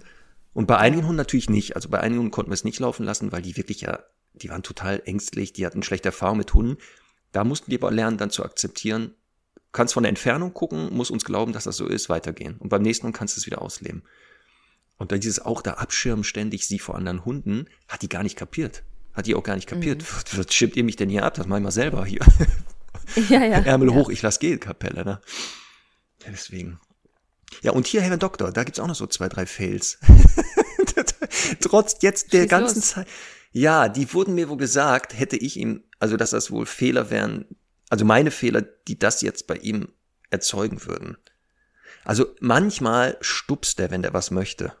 Und bei einigen Hunden natürlich nicht. Also bei einigen Hunden konnten wir es nicht laufen lassen, weil die wirklich ja, die waren total ängstlich, die hatten schlechte Erfahrungen mit Hunden. Da mussten die aber lernen, dann zu akzeptieren, kannst von der Entfernung gucken, muss uns glauben, dass das so ist, weitergehen. Und beim nächsten Mal kannst du es wieder ausleben. Und dann dieses auch da abschirmen ständig sie vor anderen Hunden, hat die gar nicht kapiert. Hat die auch gar nicht kapiert. Mhm. Was schirmt ihr mich denn hier ab? Das mach ich mal selber hier. Ja, ja. (laughs) Ärmel ja. hoch, ich lass gehen, Kapelle, ne? Ja, deswegen. Ja, und hier, Herr Doktor, da gibt's auch noch so zwei, drei Fails. (laughs) Trotz jetzt der Schieß ganzen los. Zeit. Ja, die wurden mir wohl gesagt, hätte ich ihm, also dass das wohl Fehler wären, also meine Fehler, die das jetzt bei ihm erzeugen würden. Also manchmal stupst er, wenn der was möchte.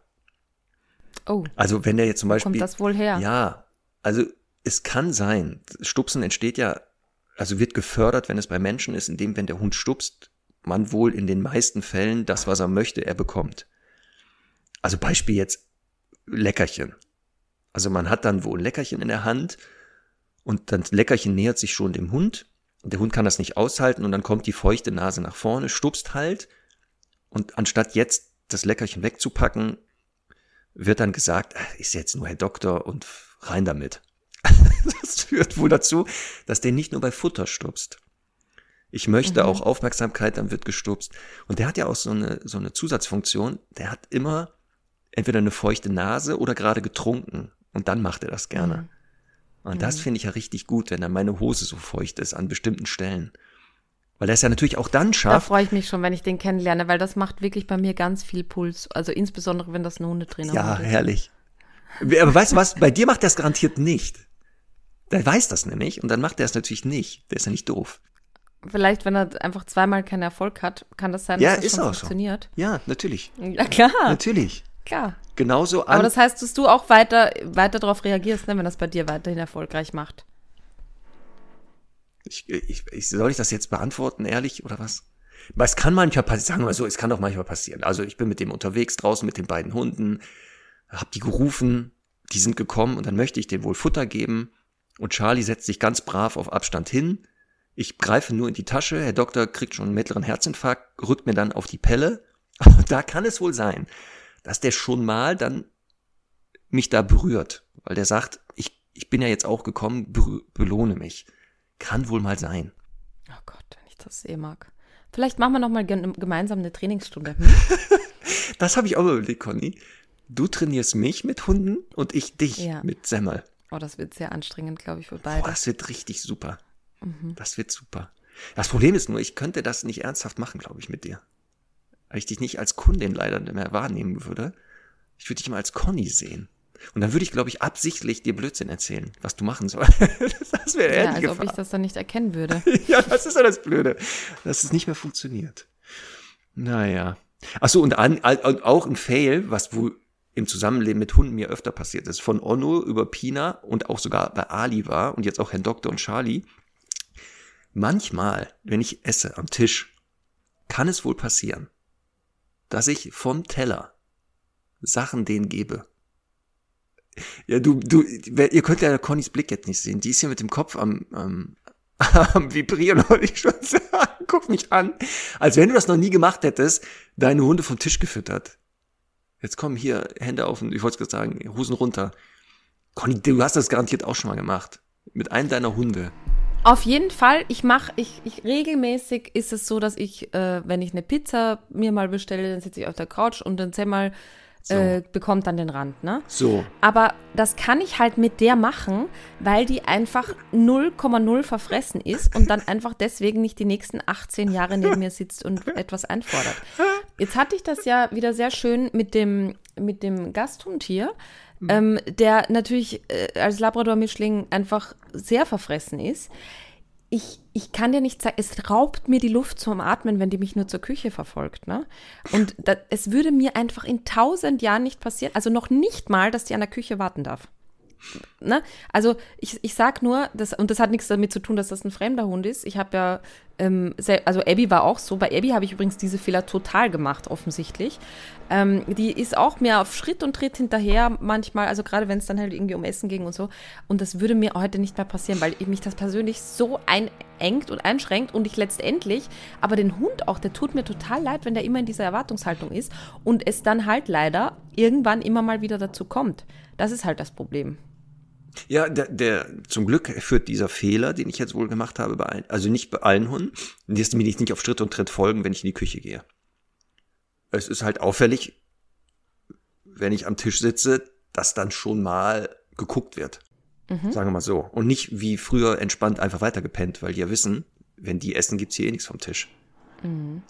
Oh. Also wenn der jetzt zum Beispiel. Kommt das wohl her? Ja. Also es kann sein. Stupsen entsteht ja, also wird gefördert, wenn es bei Menschen ist, indem, wenn der Hund stupst, man wohl in den meisten Fällen das, was er möchte, er bekommt. Also Beispiel jetzt Leckerchen. Also man hat dann wohl ein Leckerchen in der Hand und dann Leckerchen nähert sich schon dem Hund und der Hund kann das nicht aushalten und dann kommt die feuchte Nase nach vorne, stupst halt und anstatt jetzt das Leckerchen wegzupacken, wird dann gesagt, ist jetzt nur Herr Doktor und rein damit. (laughs) das führt wohl dazu, dass der nicht nur bei Futter stupst, ich möchte mhm. auch Aufmerksamkeit, dann wird gestupst. Und der hat ja auch so eine, so eine Zusatzfunktion. Der hat immer entweder eine feuchte Nase oder gerade getrunken. Und dann macht er das gerne. Mhm. Und das mhm. finde ich ja richtig gut, wenn dann meine Hose so feucht ist an bestimmten Stellen. Weil er es ja natürlich auch dann schafft. Da freue ich mich schon, wenn ich den kennenlerne, weil das macht wirklich bei mir ganz viel Puls. Also insbesondere, wenn das ein Hundetrainer ist. Ja, herrlich. Aber weißt du was? Bei dir macht er es garantiert nicht. Der weiß das nämlich und dann macht er es natürlich nicht. Der ist ja nicht doof vielleicht, wenn er einfach zweimal keinen Erfolg hat, kann das sein, ja, dass das ist schon auch funktioniert. So. Ja, natürlich. Ja, klar. Natürlich. Klar. Genauso an. Aber das heißt, dass du auch weiter, weiter darauf reagierst, ne, wenn das bei dir weiterhin erfolgreich macht. Ich, ich, ich, soll ich das jetzt beantworten, ehrlich, oder was? Weil es kann manchmal passieren, sagen wir mal so, es kann doch manchmal passieren. Also ich bin mit dem unterwegs draußen mit den beiden Hunden, hab die gerufen, die sind gekommen und dann möchte ich dem wohl Futter geben und Charlie setzt sich ganz brav auf Abstand hin ich greife nur in die Tasche, Herr Doktor kriegt schon einen mittleren Herzinfarkt, rückt mir dann auf die Pelle. (laughs) da kann es wohl sein, dass der schon mal dann mich da berührt, weil der sagt, ich, ich bin ja jetzt auch gekommen, belohne mich. Kann wohl mal sein. Oh Gott, wenn ich das sehen mag. Vielleicht machen wir noch mal gemeinsam eine Trainingsstunde. Hm? (laughs) das habe ich auch überlegt, Conny. Du trainierst mich mit Hunden und ich dich Ja. mit Semmel. Oh, das wird sehr anstrengend, glaube ich, für Boah, beide. das wird richtig super. Mhm. Das wird super. Das Problem ist nur, ich könnte das nicht ernsthaft machen, glaube ich, mit dir. Weil ich dich nicht als Kundin leider mehr wahrnehmen würde. Ich würde dich immer als Conny sehen. Und dann würde ich, glaube ich, absichtlich dir Blödsinn erzählen, was du machen sollst. (laughs) Das wäre Ja, als ob ich das dann nicht erkennen würde. (laughs) ja, das ist ja das Blöde, dass es nicht mehr funktioniert. Naja. Ach so, und, an, und auch ein Fail, was wohl im Zusammenleben mit Hunden mir öfter passiert ist. Von Onno über Pina und auch sogar bei Ali war und jetzt auch Herrn Doktor und Charlie. Manchmal, wenn ich esse am Tisch, kann es wohl passieren, dass ich vom Teller Sachen denen gebe. Ja, du, du, ihr könnt ja Connys Blick jetzt nicht sehen. Die ist hier mit dem Kopf am, am, (laughs) am Vibrieren, wollte ich schon sagen. (laughs) Guck mich an. Als wenn du das noch nie gemacht hättest, deine Hunde vom Tisch gefüttert. Jetzt kommen hier Hände auf und ich wollte es gerade sagen, Hosen runter. Conny, du hast das garantiert auch schon mal gemacht. Mit einem deiner Hunde. Auf jeden Fall, ich mache, ich, ich regelmäßig ist es so, dass ich, äh, wenn ich eine Pizza mir mal bestelle, dann sitze ich auf der Couch und dann Zemmel äh, bekommt dann den Rand, ne? So. Aber das kann ich halt mit der machen, weil die einfach 0,0 verfressen ist und dann einfach deswegen nicht die nächsten 18 Jahre neben mir sitzt und etwas einfordert. Jetzt hatte ich das ja wieder sehr schön mit dem, mit dem Gasthund hier, ähm, der natürlich äh, als Labrador-Mischling einfach sehr verfressen ist. Ich, ich kann dir nicht sagen, es raubt mir die Luft zum Atmen, wenn die mich nur zur Küche verfolgt. Ne? Und da, es würde mir einfach in tausend Jahren nicht passieren, also noch nicht mal, dass die an der Küche warten darf. Ne? Also ich, ich sag nur, das, und das hat nichts damit zu tun, dass das ein fremder Hund ist. Ich habe ja, ähm, also Abby war auch so. Bei Abby habe ich übrigens diese Fehler total gemacht, offensichtlich. Ähm, die ist auch mehr auf Schritt und Tritt hinterher manchmal, also gerade wenn es dann halt irgendwie um Essen ging und so. Und das würde mir heute nicht mehr passieren, weil mich das persönlich so einengt und einschränkt und ich letztendlich, aber den Hund auch, der tut mir total leid, wenn der immer in dieser Erwartungshaltung ist und es dann halt leider irgendwann immer mal wieder dazu kommt. Das ist halt das Problem. Ja, der, der, zum Glück führt dieser Fehler, den ich jetzt wohl gemacht habe, bei allen, also nicht bei allen Hunden, die mir nicht auf Schritt und Tritt folgen, wenn ich in die Küche gehe. Es ist halt auffällig, wenn ich am Tisch sitze, dass dann schon mal geguckt wird. Sagen wir mal so. Und nicht wie früher entspannt einfach weitergepennt, weil die ja wissen, wenn die essen, gibt's hier eh nichts vom Tisch.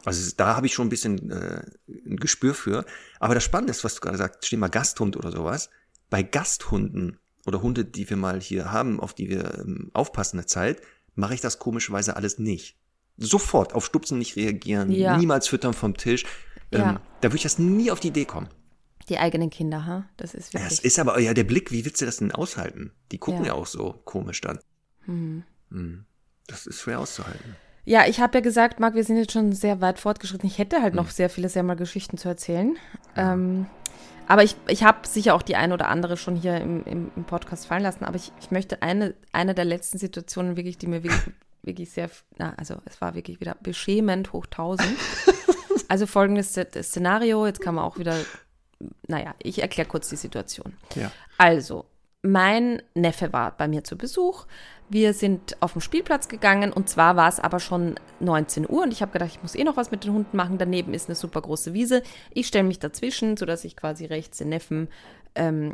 Also es- da habe ich schon ein bisschen äh, ein Gespür für. Aber das Spannende ist, was du gerade sagst, steh mal Gasthund oder sowas. Bei Gasthunden oder Hunde, die wir mal hier haben, auf die wir ähm, aufpassen eine Zeit, mache ich das komischerweise alles nicht. Sofort auf Stupsen nicht reagieren, Ja. niemals füttern vom Tisch. Ähm, Ja. Da würde ich das nie auf die Idee kommen. Die eigenen Kinder, ha? Das ist Ja, wirklich. es ist aber, ja, der Blick, wie willst du das denn aushalten? Die gucken ja, Ja. auch so komisch dann. Mhm. Das ist schwer auszuhalten. Ja, ich habe ja gesagt, Marc, wir sind jetzt schon sehr weit fortgeschritten. Ich hätte halt noch sehr viele Semmelgeschichten zu erzählen. Ähm, aber ich, ich habe sicher auch die eine oder andere schon hier im, im, im Podcast fallen lassen. Aber ich, ich möchte eine, eine der letzten Situationen wirklich, die mir wirklich, wirklich sehr, na, also es war wirklich wieder beschämend hoch 1000. (laughs) (laughs) Also folgendes Szen- Szenario, jetzt kann man auch wieder, naja, ich erkläre kurz die Situation. Ja. Also, mein Neffe war bei mir zu Besuch. Wir sind auf den Spielplatz gegangen und zwar war es aber schon 19 Uhr und ich habe gedacht, ich muss eh noch was mit den Hunden machen. Daneben ist eine super große Wiese. Ich stelle mich dazwischen, sodass ich quasi rechts den Neffen ähm,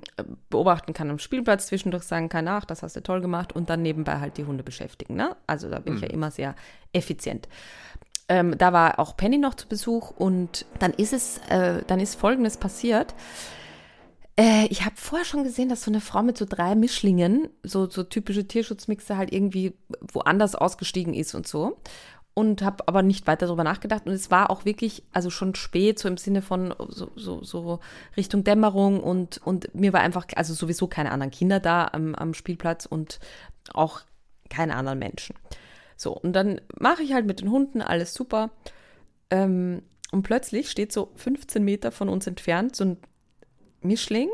beobachten kann am Spielplatz, zwischendurch sagen kann, ach, das hast du toll gemacht und dann nebenbei halt die Hunde beschäftigen. Ne? Also da bin ich ja immer sehr effizient. Ähm, da war auch Penny noch zu Besuch und dann ist es, äh, dann ist Folgendes passiert. Äh, ich habe vorher schon gesehen, dass so eine Frau mit so drei Mischlingen, so, so typische Tierschutzmixer, halt irgendwie woanders ausgestiegen ist und so. Und habe aber nicht weiter darüber nachgedacht. Und es war auch wirklich, also schon spät, so im Sinne von so, so, so Richtung Dämmerung. Und, und mir war einfach, also sowieso keine anderen Kinder da am, am Spielplatz und auch keine anderen Menschen. So, und dann mache ich halt mit den Hunden alles super. Ähm, und plötzlich steht so 15 Meter von uns entfernt so ein Mischling,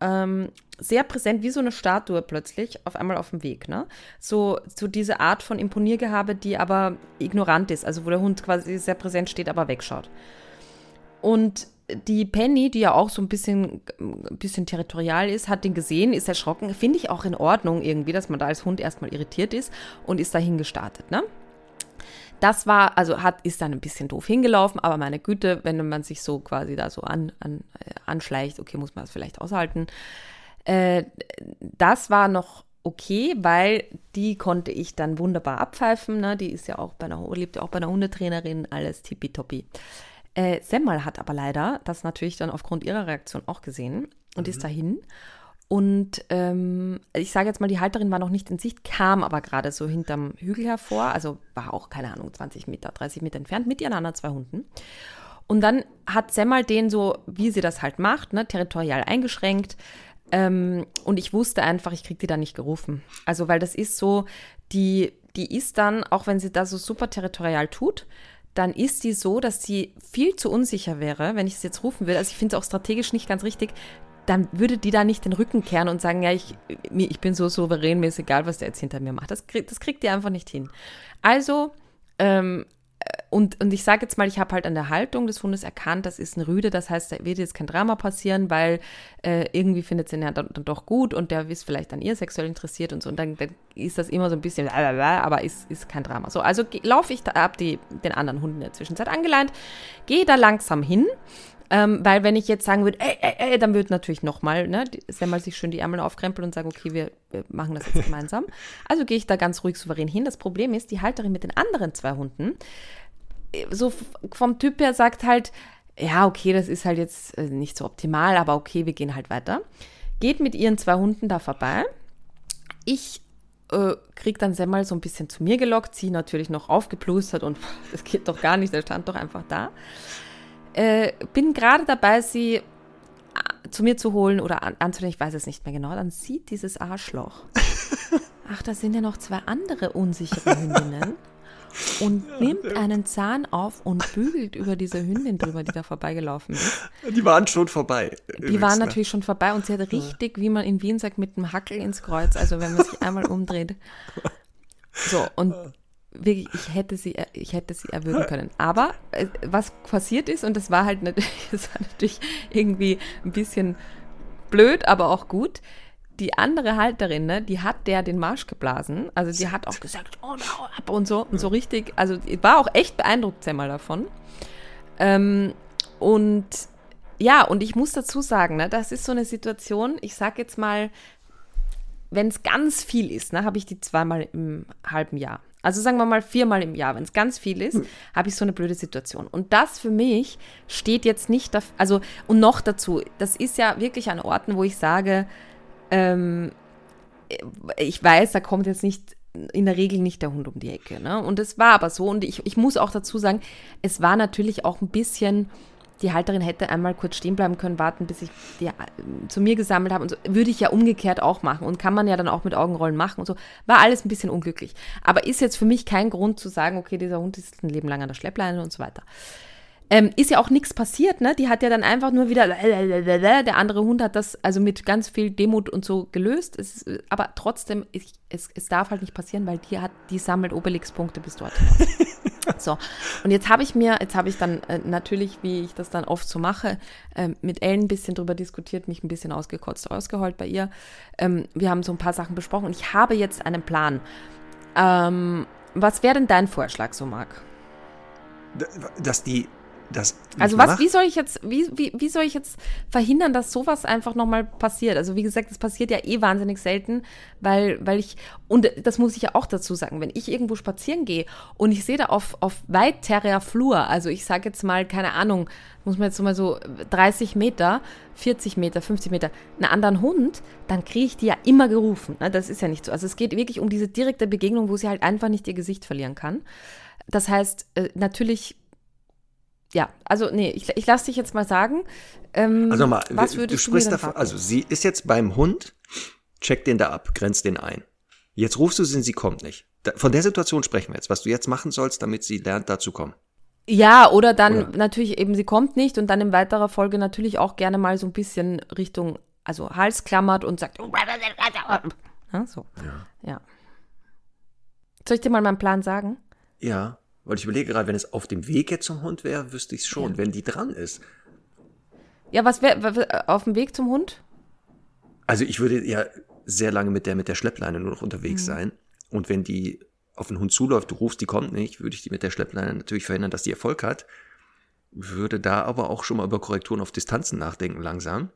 ähm, sehr präsent, wie so eine Statue plötzlich, auf einmal auf dem Weg. Ne? So, so diese Art von Imponiergehabe, die aber ignorant ist, also wo der Hund quasi sehr präsent steht, aber wegschaut. Und die Penny, die ja auch so ein bisschen, ein bisschen territorial ist, hat den gesehen, ist erschrocken. Finde ich auch in Ordnung irgendwie, dass man da als Hund erstmal irritiert ist und ist dahin gestartet. Ne? das war, also hat, ist dann ein bisschen doof hingelaufen, aber meine Güte, wenn man sich so quasi da so an, an, äh, anschleicht, okay, muss man das vielleicht aushalten. Äh, das war noch okay, weil die konnte ich dann wunderbar abpfeifen. Ne? Die ist ja auch bei einer, lebt ja auch bei einer Hundetrainerin, alles tippitoppi. Äh, Semmel hat aber leider das natürlich dann aufgrund ihrer Reaktion auch gesehen und mhm. ist dahin. Und ähm, ich sage jetzt mal, die Halterin war noch nicht in Sicht, kam aber gerade so hinterm Hügel hervor, also war auch, keine Ahnung, 20 Meter, 30 Meter entfernt mit ihren anderen zwei Hunden. Und dann hat Semmel den so, wie sie das halt macht, ne, territorial eingeschränkt, ähm, und ich wusste einfach, ich kriege die da nicht gerufen. Also, weil das ist so, die, die ist dann, auch wenn sie das so super territorial tut, dann ist die so, dass sie viel zu unsicher wäre, wenn ich es jetzt rufen würde. Also ich finde es auch strategisch nicht ganz richtig. Dann würde die da nicht den Rücken kehren und sagen, ja, ich, ich bin so souverän, mir ist egal, was der jetzt hinter mir macht. Das, das kriegt die einfach nicht hin. Also ähm, und, und ich sage jetzt mal, ich habe halt an der Haltung des Hundes erkannt, das ist eine Rüde, das heißt, da wird jetzt kein Drama passieren, weil äh, irgendwie findet sie ihn ja dann, dann, doch gut und der ist vielleicht an ihr sexuell interessiert und so. Und dann, dann ist das immer so ein bisschen, aber ist, ist kein Drama. So, also laufe ich da ab, die, den anderen Hunden in der Zwischenzeit angeleint, gehe da langsam hin. Ähm, weil wenn ich jetzt sagen würde, ey, ey, ey, dann würde natürlich nochmal, ne, Semmel sich schön die Ärmel aufkrempeln und sagen, okay, wir, wir machen das jetzt gemeinsam. (laughs) Also gehe ich da ganz ruhig souverän hin. Das Problem ist, die Halterin mit den anderen zwei Hunden so vom Typ her sagt halt, ja, okay, das ist halt jetzt äh, nicht so optimal, aber okay, wir gehen halt weiter. Geht mit ihren zwei Hunden da vorbei. Ich äh, krieg dann Semmel so ein bisschen zu mir gelockt, sie natürlich noch aufgeplustert und (laughs) das geht doch gar nicht, der stand doch einfach da. Äh, bin gerade dabei, sie äh, zu mir zu holen oder an, anzunehmen, ich weiß es nicht mehr genau, dann sieht dieses Arschloch. (laughs) Ach, da sind ja noch zwei andere unsichere Hündinnen und ja, nimmt einen Zahn auf und bügelt über diese Hündin drüber, die da vorbeigelaufen ist. Die waren schon vorbei. Die waren ne? natürlich schon vorbei und sie hat richtig, wie man in Wien sagt, mit dem Hackel ins Kreuz, also wenn man sich einmal umdreht. (laughs) So, und wirklich, ich hätte sie, ich hätte sie erwürgen können. Aber äh, was passiert ist, und das war halt natürlich, (laughs) das war natürlich irgendwie ein bisschen blöd, aber auch gut die andere Halterin, ne, die hat der den Marsch geblasen. Also die hat auch gesagt, oh, hau ab und so. Und so richtig, also war auch echt beeindruckt Semmel davon. Ähm, und ja, und ich muss dazu sagen, ne, das ist so eine Situation, ich sag jetzt mal, wenn es ganz viel ist, ne, habe ich die zweimal im halben Jahr. Also sagen wir mal viermal im Jahr, wenn es ganz viel ist, hm. habe ich so eine blöde Situation. Und das für mich steht jetzt nicht, also und noch dazu, das ist ja wirklich an Orten, wo ich sage, ähm, ich weiß, da kommt jetzt nicht in der Regel nicht der Hund um die Ecke. Ne? Und es war aber so. Und ich, ich muss auch dazu sagen, es war natürlich auch ein bisschen, die Halterin hätte einmal kurz stehen bleiben können, warten, bis ich die äh, zu mir gesammelt habe. Und so würde ich ja umgekehrt auch machen. Und kann man ja dann auch mit Augenrollen machen und so. War alles ein bisschen unglücklich. Aber ist jetzt für mich kein Grund zu sagen, okay, dieser Hund ist ein Leben lang an der Schleppleine und so weiter. Ähm, ist ja auch nichts passiert, ne? Die hat ja dann einfach nur wieder, der andere Hund hat das also mit ganz viel Demut und so gelöst. Es, aber trotzdem, ich, es, es darf halt nicht passieren, weil die hat, die sammelt Obelix-Punkte bis dort. (laughs) so, und jetzt habe ich mir, jetzt habe ich dann äh, natürlich, wie ich das dann oft so mache, äh, mit Ellen ein bisschen drüber diskutiert, mich ein bisschen ausgekotzt, ausgeheult bei ihr. Ähm, wir haben so ein paar Sachen besprochen und ich habe jetzt einen Plan. Ähm, was wäre denn dein Vorschlag, so Marc? Dass die das also was, wie soll ich jetzt, wie, wie, wie soll ich jetzt verhindern, dass sowas einfach nochmal passiert? Also wie gesagt, das passiert ja eh wahnsinnig selten, weil, weil ich, und das muss ich ja auch dazu sagen, wenn ich irgendwo spazieren gehe und ich sehe da auf, auf weiterer Flur, also ich sage jetzt mal, keine Ahnung, muss man jetzt mal so 30 Meter, 40 Meter, 50 Meter, einen anderen Hund, dann kriege ich die ja immer gerufen. Ne? Das ist ja nicht so. Also es geht wirklich um diese direkte Begegnung, wo sie halt einfach nicht ihr Gesicht verlieren kann. Das heißt, äh, natürlich ja, also nee, ich, ich lasse dich jetzt mal sagen. Ähm, also mal, was würdest du, sprichst du davon, Also sie ist jetzt beim Hund, checkt den da ab, grenzt den ein. Jetzt rufst du sie, sie kommt nicht. Da, von der Situation sprechen wir jetzt, was du jetzt machen sollst, damit sie lernt, da zu kommen. Ja, oder dann oder? natürlich eben, sie kommt nicht und dann in weiterer Folge natürlich auch gerne mal so ein bisschen Richtung, also Hals klammert und sagt, ja, so. Ja. ja. Soll ich dir mal meinen Plan sagen? Ja. Weil ich überlege gerade, wenn es auf dem Weg jetzt zum Hund wäre, wüsste ich es schon, ja. wenn die dran ist. Ja, was wäre auf dem Weg zum Hund? Also ich würde ja sehr lange mit der mit der Schleppleine nur noch unterwegs mhm. sein. Und wenn die auf einen Hund zuläuft, du rufst, die kommt nicht, würde ich die mit der Schleppleine natürlich verhindern, dass die Erfolg hat. Würde da aber auch schon mal über Korrekturen auf Distanzen nachdenken langsam.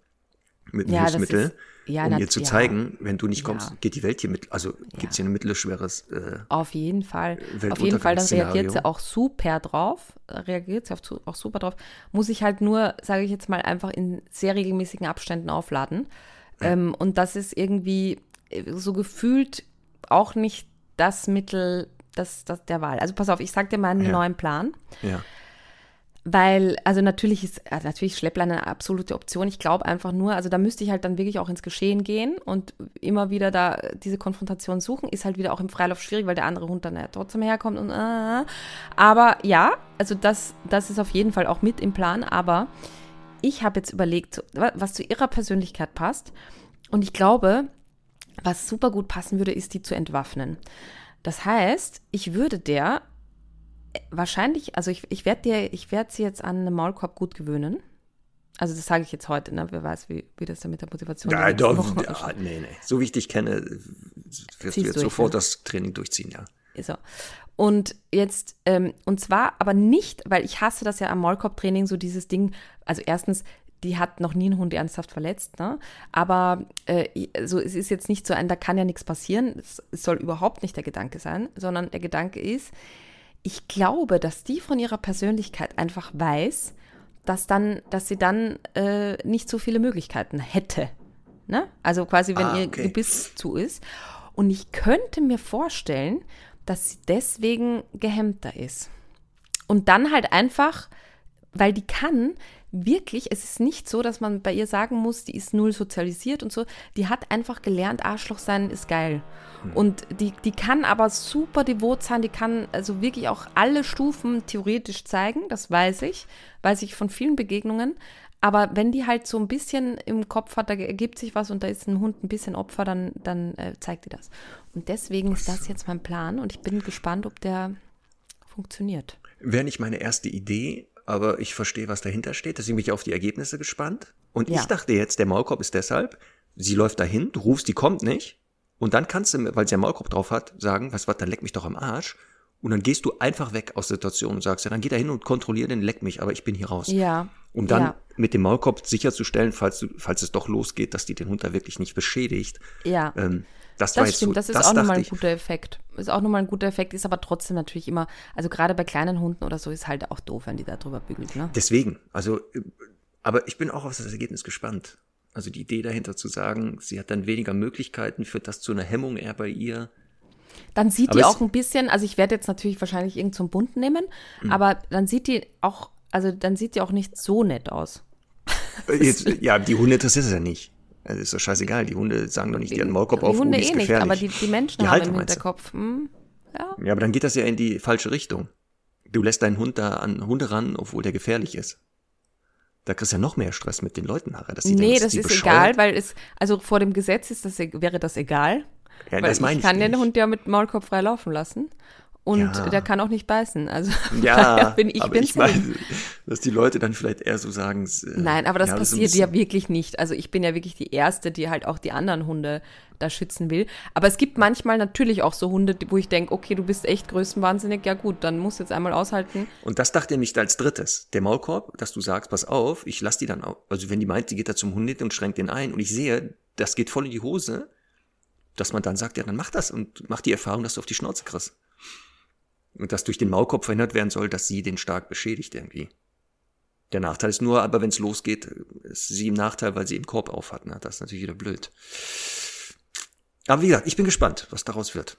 Mit einem Ja, Hilfsmittel, ist- ja, um ihr zu ja. zeigen, wenn du nicht kommst, geht die Welt hier mit, also gibt's hier ein mittelschweres, äh, Auf jeden Fall. Auf jeden Fall, dann Weltuntergangsszenario. reagiert sie auch super drauf. Reagiert sie auf, auch super drauf. Muss ich halt nur, sage ich jetzt mal, einfach in sehr regelmäßigen Abständen aufladen. Ähm, und das ist irgendwie äh, so gefühlt auch nicht das Mittel das, das der Wahl. Also pass auf, ich sag dir mal einen Ja. neuen Plan. ja. Weil, also natürlich ist äh, natürlich Schleppleine eine absolute Option. Ich glaube einfach nur, also da müsste ich halt dann wirklich auch ins Geschehen gehen und immer wieder da diese Konfrontation suchen. Ist halt wieder auch im Freilauf schwierig, weil der andere Hund dann ja trotzdem herkommt und äh, aber ja, also das, das ist auf jeden Fall auch mit im Plan. Aber ich habe jetzt überlegt, wa- was zu ihrer Persönlichkeit passt. Und ich glaube, was super gut passen würde, ist die zu entwaffnen. Das heißt, ich würde der wahrscheinlich, also ich, ich werde dir, ich werde sie jetzt an einen Maulkorb gut gewöhnen. Also das sage ich jetzt heute, ne? Wer weiß, wie, wie das dann mit der Motivation Ja, die nächsten doch, ja, nee, nee. So wie ich dich kenne, wirst du jetzt durch, sofort ne? das Training durchziehen, ja. So. Und jetzt, ähm, und zwar aber nicht, weil ich hasse das ja am Maulkorb-Training, so dieses Ding, also erstens, die hat noch nie einen Hund ernsthaft verletzt, ne? Aber äh, also es ist jetzt nicht so ein, da kann ja nichts passieren. Es, es soll überhaupt nicht der Gedanke sein, sondern der Gedanke ist, ich glaube, dass die von ihrer Persönlichkeit einfach weiß, dass dann, dass sie dann äh, nicht so viele Möglichkeiten hätte. Ne? Also quasi, wenn Ah, ihr okay. Gebiss zu ist. Und ich könnte mir vorstellen, dass sie deswegen gehemmter ist. Und dann halt einfach, weil die kann wirklich, es ist nicht so, dass man bei ihr sagen muss, die ist null sozialisiert und so. Die hat einfach gelernt, Arschloch sein ist geil. Und die, die kann aber super devot sein, die kann also wirklich auch alle Stufen theoretisch zeigen, das weiß ich, weiß ich von vielen Begegnungen. Aber wenn die halt so ein bisschen im Kopf hat, da ergibt sich was und da ist ein Hund ein bisschen Opfer, dann, dann äh, zeigt die das. Und deswegen ist das jetzt mein Plan und ich bin gespannt, ob der funktioniert. Wäre nicht meine erste Idee, aber ich verstehe, was dahinter steht. Deswegen bin ich auf die Ergebnisse gespannt. Und Ja. ich dachte jetzt, der Maulkorb ist deshalb, sie läuft dahin, du rufst, die kommt nicht. Und dann kannst du, weil sie einen Maulkorb drauf hat, sagen, du was, dann leck mich doch am Arsch. Und dann gehst du einfach weg aus der Situation und sagst, ja, dann geh da hin und kontrollier den, leck mich, aber ich bin hier raus. Ja. Um dann ja, mit dem Maulkorb sicherzustellen, falls, du, falls es doch losgeht, dass die den Hund da wirklich nicht beschädigt. ja. Ähm, das, Das stimmt, so, das ist das auch nochmal ein guter Effekt. Ist auch nochmal ein guter Effekt, ist aber trotzdem natürlich immer, also gerade bei kleinen Hunden oder so ist halt auch doof, wenn die da drüber bügelt, ne? Deswegen, also, aber ich bin auch auf das Ergebnis gespannt. Also die Idee dahinter zu sagen, sie hat dann weniger Möglichkeiten, führt das zu einer Hemmung eher bei ihr. Dann sieht Aber die auch ein bisschen, also ich werde jetzt natürlich wahrscheinlich irgend zum Bund nehmen, Mhm. aber dann sieht die auch, also dann sieht die auch nicht so nett aus. Äh, Jetzt, ja, die Hunde interessiert es ja nicht. Also ist doch scheißegal. Die Hunde sagen doch nicht, die hat einen Maulkorb die auf, Hunde oh, die ist eh nicht, gefährlich. aber die, die Menschen Die haben Haltung im? Hinterkopf, hm, ja, ja, aber dann geht das ja in die falsche Richtung. Du lässt deinen Hund da an Hunde ran, obwohl der gefährlich ist. Da kriegst du ja noch mehr Stress mit den Leuten nachher. Dass die nee, denken, das ist bescheuert? egal, weil es, also vor dem Gesetz ist das, wäre das egal. Ja, weil das meine ich ich kann den nicht. Hund ja mit Maulkorb frei laufen lassen. Und Ja. der kann auch nicht beißen. Also Ja, bin ich aber bin ich meine, dass die Leute dann vielleicht eher so sagen. äh, Nein, aber das ja, passiert ja bisschen- wirklich nicht. Also ich bin ja wirklich die Erste, die halt auch die anderen Hunde da schützen will. Aber es gibt manchmal natürlich auch so Hunde, wo ich denke, okay, du bist echt größenwahnsinnig. Ja gut, dann musst du jetzt einmal aushalten. Und das dachte ich nicht als drittes. Der Maulkorb, dass du sagst, pass auf, ich lass die dann auch. Also wenn die meint, die geht da zum Hund und schränkt den ein und ich sehe, das geht voll in die Hose, dass man dann sagt, ja, dann mach das und mach die Erfahrung, dass du auf die Schnauze kriegst. Und dass durch den Maulkorb verhindert werden soll, dass sie den stark beschädigt irgendwie. Der Nachteil ist nur, aber wenn es losgeht, ist sie im Nachteil, weil sie eben Korb auf hat. Ne? Das ist natürlich wieder blöd. Aber wie gesagt, ich bin gespannt, was daraus wird.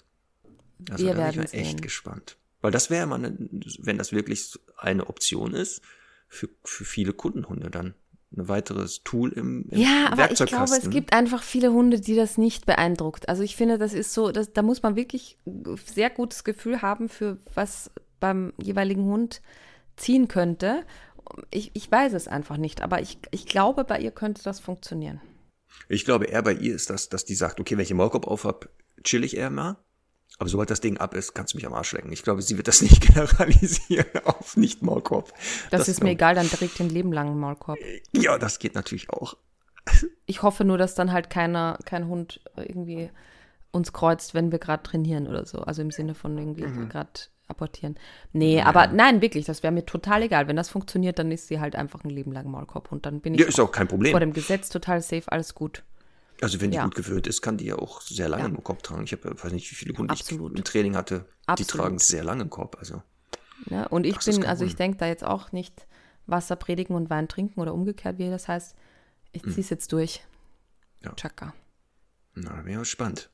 Also Wir da bin werden ich mal echt sehen. gespannt. Weil das wäre mal, eine, wenn das wirklich eine Option ist, für, für viele Kundenhunde dann ein weiteres Tool im, im Ja, aber ich glaube, es gibt einfach viele Hunde, die das nicht beeindruckt. Also ich finde, das ist so, das, da muss man wirklich sehr gutes Gefühl haben, für was beim jeweiligen Hund ziehen könnte. Ich, ich weiß es einfach nicht, aber ich, ich glaube, bei ihr könnte das funktionieren. Ich glaube, eher bei ihr ist das, dass die sagt, okay, wenn ich den Maulkorb auf hab, chill ich eher mal. Aber sobald das Ding ab ist, kannst du mich am Arsch lecken. Ich glaube, sie wird das nicht (laughs) generalisieren auf nicht-Maulkorb. Das, ist mir egal, dann direkt den Leben lang Maulkorb. Ja, das geht natürlich auch. Ich hoffe nur, dass dann halt keiner, kein Hund irgendwie uns kreuzt, wenn wir gerade trainieren oder so. Also im Sinne von irgendwie Mhm. gerade apportieren. Nee, aber nein, wirklich, das wäre mir total egal. Wenn das funktioniert, dann ist sie halt einfach ein Leben lang Maulkorb und dann bin ich Ja, ist auch kein Problem. vor dem Gesetz total safe, alles gut. Also wenn die Ja. gut gewöhnt ist, kann die ja auch sehr lange Ja. im Korb tragen. Ich habe weiß nicht, wie viele Hunde Absolut. ich im Training hatte. Die Absolut. tragen sehr lange im Korb. Also Ja, und ich ist bin, also ich denke da jetzt auch nicht Wasser predigen und Wein trinken oder umgekehrt, wie das heißt. Ich ziehe es jetzt durch. Ja. Chaka. na, bin ich gespannt.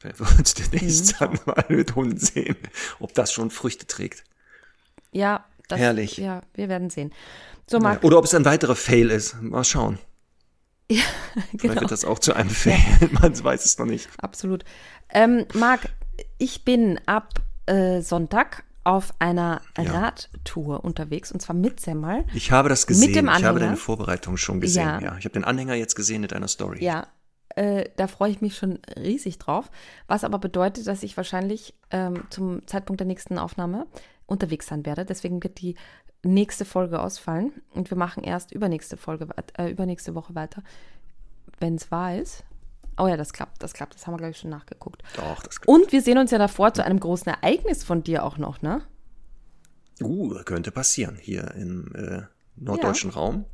Wenn wir uns demnächst Mhm. dann mal mit Hunden sehen, ob das schon Früchte trägt. Ja, das, Herrlich. Ja, wir werden sehen. So, Marc, Oder ob es ein weiterer Fail ist. Mal schauen. (laughs) Vielleicht genau, wird das auch zu einem Fail. (laughs) Man weiß es noch nicht. absolut. Ähm, Marc, ich bin ab äh, Sonntag auf einer Ja. Radtour unterwegs und zwar mit Semmel. Ich habe das gesehen. dem ich habe Anhänger? deine Vorbereitung schon gesehen. Ja. Ja. Ich habe den Anhänger jetzt gesehen mit deiner Story. Ja, äh, da freue ich mich schon riesig drauf. Was aber bedeutet, dass ich wahrscheinlich ähm, zum Zeitpunkt der nächsten Aufnahme unterwegs sein werde. Deswegen wird die nächste Folge ausfallen und wir machen erst übernächste Folge, äh, übernächste Woche weiter, wenn es wahr ist. Oh ja, das klappt, das klappt. Das haben wir, glaube ich, schon nachgeguckt. Doch, das Und wir sehen uns ja davor zu einem großen Ereignis von dir auch noch, ne? uh, könnte passieren. Hier im äh, norddeutschen Raum.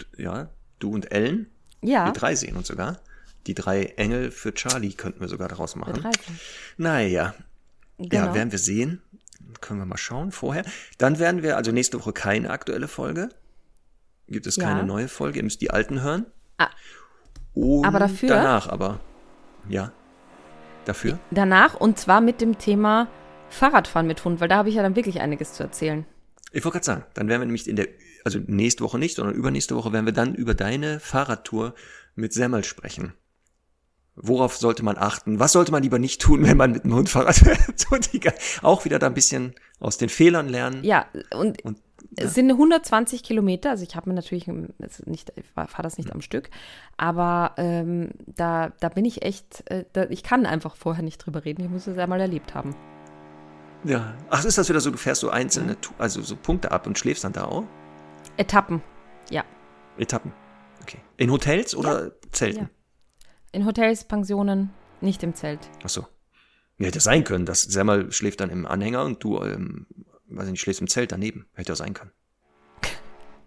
D- Ja, du und Ellen. Ja, Wir drei sehen uns sogar. Die drei Engel für Charlie könnten wir sogar daraus wir machen. drei sind. Naja, Genau. ja, werden wir sehen. Können wir mal schauen vorher. Dann werden wir, also nächste Woche keine aktuelle Folge. Gibt es Ja. keine neue Folge. Ihr müsst die alten hören. Ah. Und Aber dafür- Danach aber. Ja. Dafür? Danach und zwar mit dem Thema Fahrradfahren mit Hund, weil da habe ich ja dann wirklich einiges zu erzählen. Ich wollte gerade sagen, dann werden wir nämlich in der, also nächste Woche nicht, sondern übernächste Woche werden wir dann über deine Fahrradtour mit Semmel sprechen. Worauf sollte man achten? Was sollte man lieber nicht tun, (laughs) wenn man mit dem Hund Fahrrad fährt? Die, auch wieder da ein bisschen aus den Fehlern lernen. Ja, und, Und, es sind 120 Kilometer. Also ich habe mir natürlich ähm, nicht, ich fahre das nicht am Stück, aber ähm, da, da bin ich echt, äh, da, ich kann einfach vorher nicht drüber reden. Ich muss es einmal erlebt haben. Ja. Ach, ist das wieder so, du fährst so einzelne, also so Punkte ab und schläfst dann da auch? Etappen, ja. Etappen. Okay. In Hotels oder Zelten? Ja. In Hotels, Pensionen, nicht im Zelt. Ach so. Ja, hätte sein können, dass Semmel schläft dann im Anhänger und du, ähm, weiß ich nicht, schläfst im Zelt daneben. Hätte ja sein können. (laughs)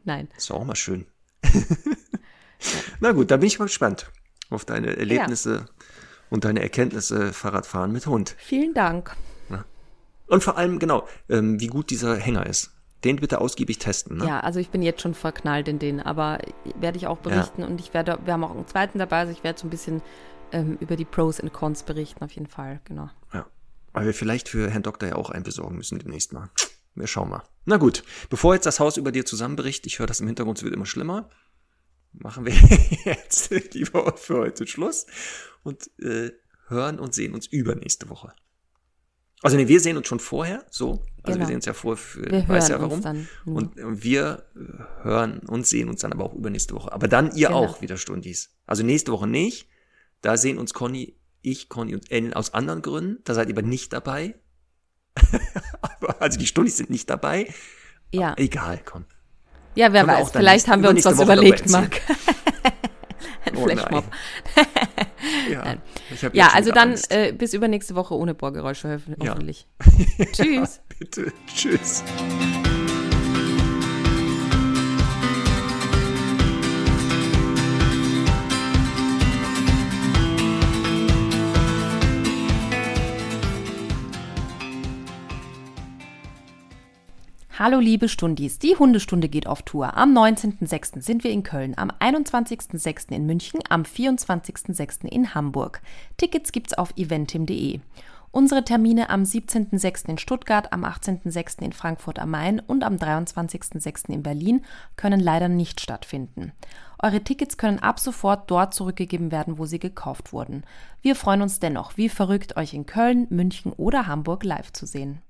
Nein. Ist doch auch mal schön. (laughs) Na gut, da bin ich mal gespannt auf deine Erlebnisse und deine Erkenntnisse Fahrradfahren mit Hund. Vielen Dank. Und vor allem, genau, ähm, wie gut dieser Hänger ist. Den bitte ausgiebig testen. Ne? Ja, also ich bin jetzt schon verknallt in den, aber werde ich auch berichten und ich werde, wir haben auch einen zweiten dabei, also ich werde so ein bisschen ähm, über die Pros und Cons berichten, auf jeden Fall, genau. Ja. Weil wir vielleicht für Herrn Doktor ja auch einen besorgen müssen demnächst mal. Wir schauen mal. Na gut, bevor jetzt das Haus über dir zusammenbricht, ich höre das im Hintergrund, es wird immer schlimmer, machen wir (laughs) jetzt lieber für heute Schluss und äh, hören und sehen uns übernächste Woche. Also nee, wir sehen uns schon vorher, so. Also Genau. wir sehen uns ja vor, für, Wir weiß ja warum. dann nur. Und äh, wir äh, hören und sehen uns dann aber auch übernächste Woche. Aber dann ihr Genau. auch wieder Stundis. Also nächste Woche nicht. Da sehen uns Conny, ich, Conny und Ellen aus anderen Gründen. Da seid ihr aber nicht dabei. (laughs) aber, also die Stundis sind nicht dabei. Ja, Egal, komm. ja wer Können weiß, vielleicht haben wir uns was Woche überlegt. Marc. (laughs) Ein Oh Flashmob. Ja, Ja, also dann äh, bis übernächste Woche ohne Bohrgeräusche hoff- Ja. hoffentlich. (laughs) Tschüss. Bitte, tschüss. Hallo liebe Stundis, die Hundestunde geht auf Tour. Am 19.06. sind wir in Köln, am 21.06. in München, am 24.06. in Hamburg. Tickets gibt's auf eventim.de. Unsere Termine am 17.06. in Stuttgart, am 18.06. in Frankfurt am Main und am 23.06. in Berlin können leider nicht stattfinden. Eure Tickets können ab sofort dort zurückgegeben werden, wo sie gekauft wurden. Wir freuen uns dennoch, wie verrückt, euch in Köln, München oder Hamburg live zu sehen.